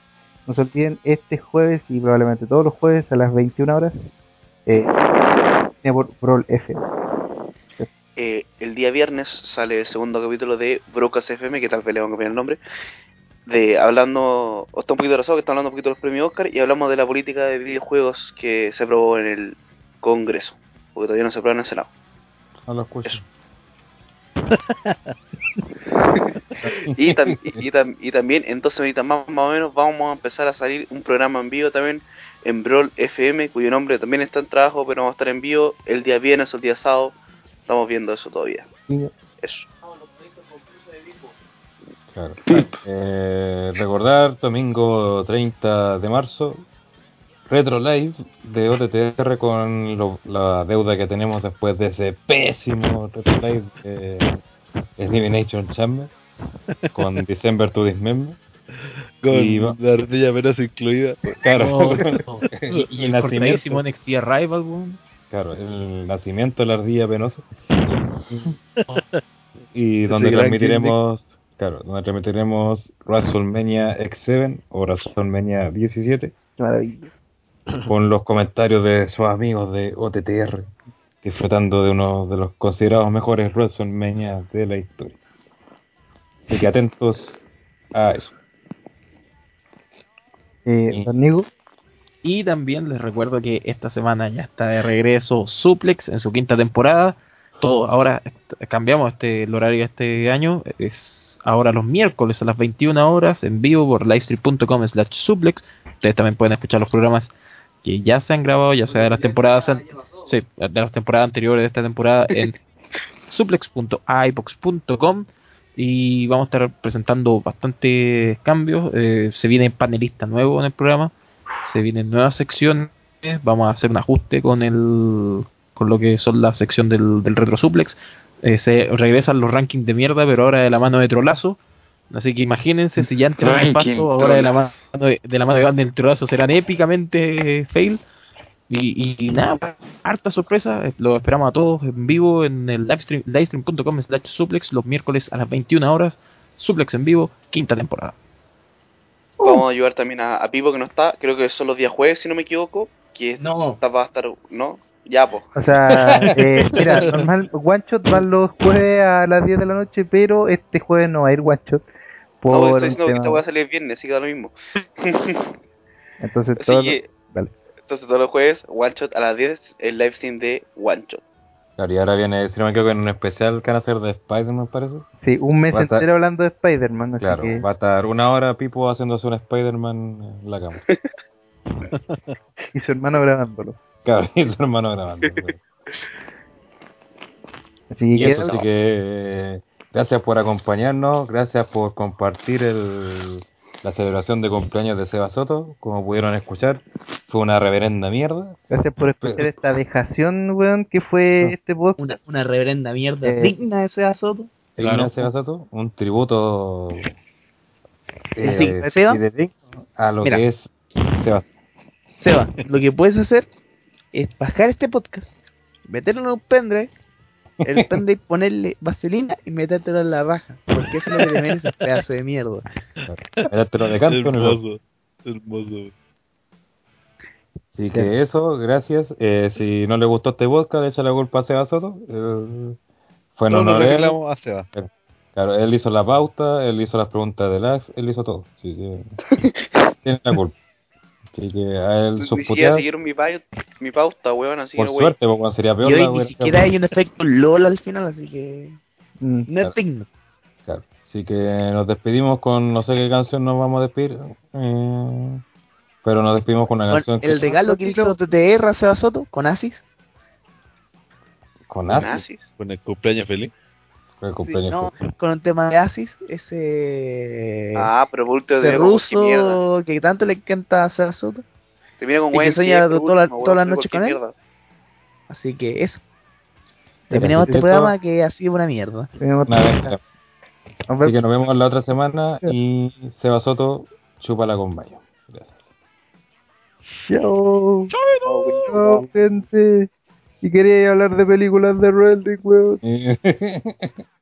no se olviden, este jueves y probablemente todos los jueves a las 21 horas, eh, por Brawl F. Eh, el día viernes sale el segundo capítulo de Brocas FM, que tal vez le van a cambiar el nombre. De hablando, o está un poquito atrasado, que está hablando un poquito de los premios Oscar y hablamos de la política de videojuegos que se aprobó en el Congreso, porque todavía no se aprueba en el Senado. No lo escucho. Eso. y, tam- y, tam- y también en dos semanitas más, más o menos vamos a empezar a salir un programa en vivo también en Brawl FM, cuyo nombre también está en trabajo, pero vamos a estar en vivo el día viernes o el día sábado. Estamos viendo eso todavía. Eso. Claro. Eh, recordar, domingo 30 de marzo, Retro Live de OTTR con lo- la deuda que tenemos después de ese pésimo Retro Live de Elimination Chamber con December to Dismember. Con Y va- la ardilla menos incluida. Claro, y, y el nacimiento. cortadísimo NXT Arrival, weón. Claro, el nacimiento de la ardilla penosa. y donde transmitiremos, claro, donde transmitiremos WrestleMania X7 o WrestleMania 17 Qué maravilla. Con los comentarios de sus amigos de OTTR, disfrutando de uno de los considerados mejores WrestleMania de la historia. Así que atentos a eso. Eh, don Nico, Y también les recuerdo que esta semana ya está de regreso Suplex en su quinta temporada. Todo, ahora cambiamos este el horario este año. Es ahora los miércoles a las 21 horas en vivo por livestream.com slash suplex. Ustedes también pueden escuchar los programas que ya se han grabado, ya sea de las temporadas an- sí, de las temporadas anteriores de esta temporada en suplex.ibox.com y vamos a estar presentando bastantes cambios. Eh, se viene panelista nuevo en el programa, se vienen nuevas secciones. Vamos a hacer un ajuste con el con lo que son la sección del, del retro suplex. Eh, se regresan los rankings de mierda, pero ahora de la mano de Trolazo. Así que imagínense si ya entraron en Ranking paso, ahora de la mano de, de la mano de Iván del Trolazo serán épicamente fail. Y, y nada, harta sorpresa, eh, lo esperamos a todos en vivo en el livestream, livestream.com slash suplex los miércoles a las 21 horas, suplex en vivo, quinta temporada. Vamos a ayudar también a, a Pipo que no está, creo que son los días jueves si no me equivoco, que No. esta va a estar, ¿no? Ya, pues. o sea, eh, mira, normal, One Shot van los jueves a las 10 de la noche, pero este jueves no va a ir One Shot. Por No, estoy diciendo que tema- esta voy a salir el viernes, así que da lo mismo. Entonces, Así todo, que, vale. entonces todos los jueves, One Shot a las 10, el live stream de One Shot. Claro, y ahora viene, si no me equivoco, en un especial que van a hacer de Spider-Man, parece. sí, un mes Va estar- entero hablando de Spider-Man, Claro, que- va a estar una hora Pipo haciéndose un Spider-Man en la cama. y su hermano grabándolo. Claro, y su hermano grabando. Así Y que eso, así que eh, gracias por acompañarnos, gracias por compartir el, la celebración de cumpleaños de Seba Soto, como pudieron escuchar, fue una reverenda mierda. gracias por escuchar Pero- esta dejación, weón, que fue este post. Una, una reverenda mierda Eh, digna de ese Soto. Digna Claro. de Seba Soto, un tributo eh, Así, Seba. a lo Mira. que es Seba. Seba, lo que puedes hacer es bajar este podcast, meterlo en un pendrive, el pendrive ponerle vaselina y metértelo en la raja. Porque eso es lo que te mereces, pedazo de mierda. Era te lo decanto, no lo- Hermoso. Hermoso. Así que eso, gracias. Eh, si no le gustó este podcast, echa la culpa a Seba Soto. Eh, fue en No, no honor a Seba. Claro, él hizo la pauta, él hizo las preguntas del Ax, él hizo todo. Que tiene la culpa. Así que a él Ni sus siquiera puteadas, siguieron mi, mi pauta, weón, así por que, suerte, porque cuando sería peor Y hoy la ni wea- siquiera hay un efecto LOL al final, así que Mm. no Claro. es digno. Claro. Así que nos despedimos con no sé qué canción nos vamos a despedir. eh, pero nos despedimos con una Con canción el regalo que hizo TTR a Seba Soto con Asis. con Asis. Con el cumpleaños feliz. Con el cumpleaños. No, con un tema de Asis, ese, Ah, pero ese de ruso que tanto le encanta a Seba Soto. Termina con y que Wayne sueña Siegel, toda la- último, toda la weón, noche qué con él. mierda. Así que eso. Terminamos este programa que ha sido una mierda. Nos Así que nos vemos la otra semana y Seba Soto chúpala con mayo. Gracias. Chao. Chao, gente. Y quería hablar de películas de Reddick, weón.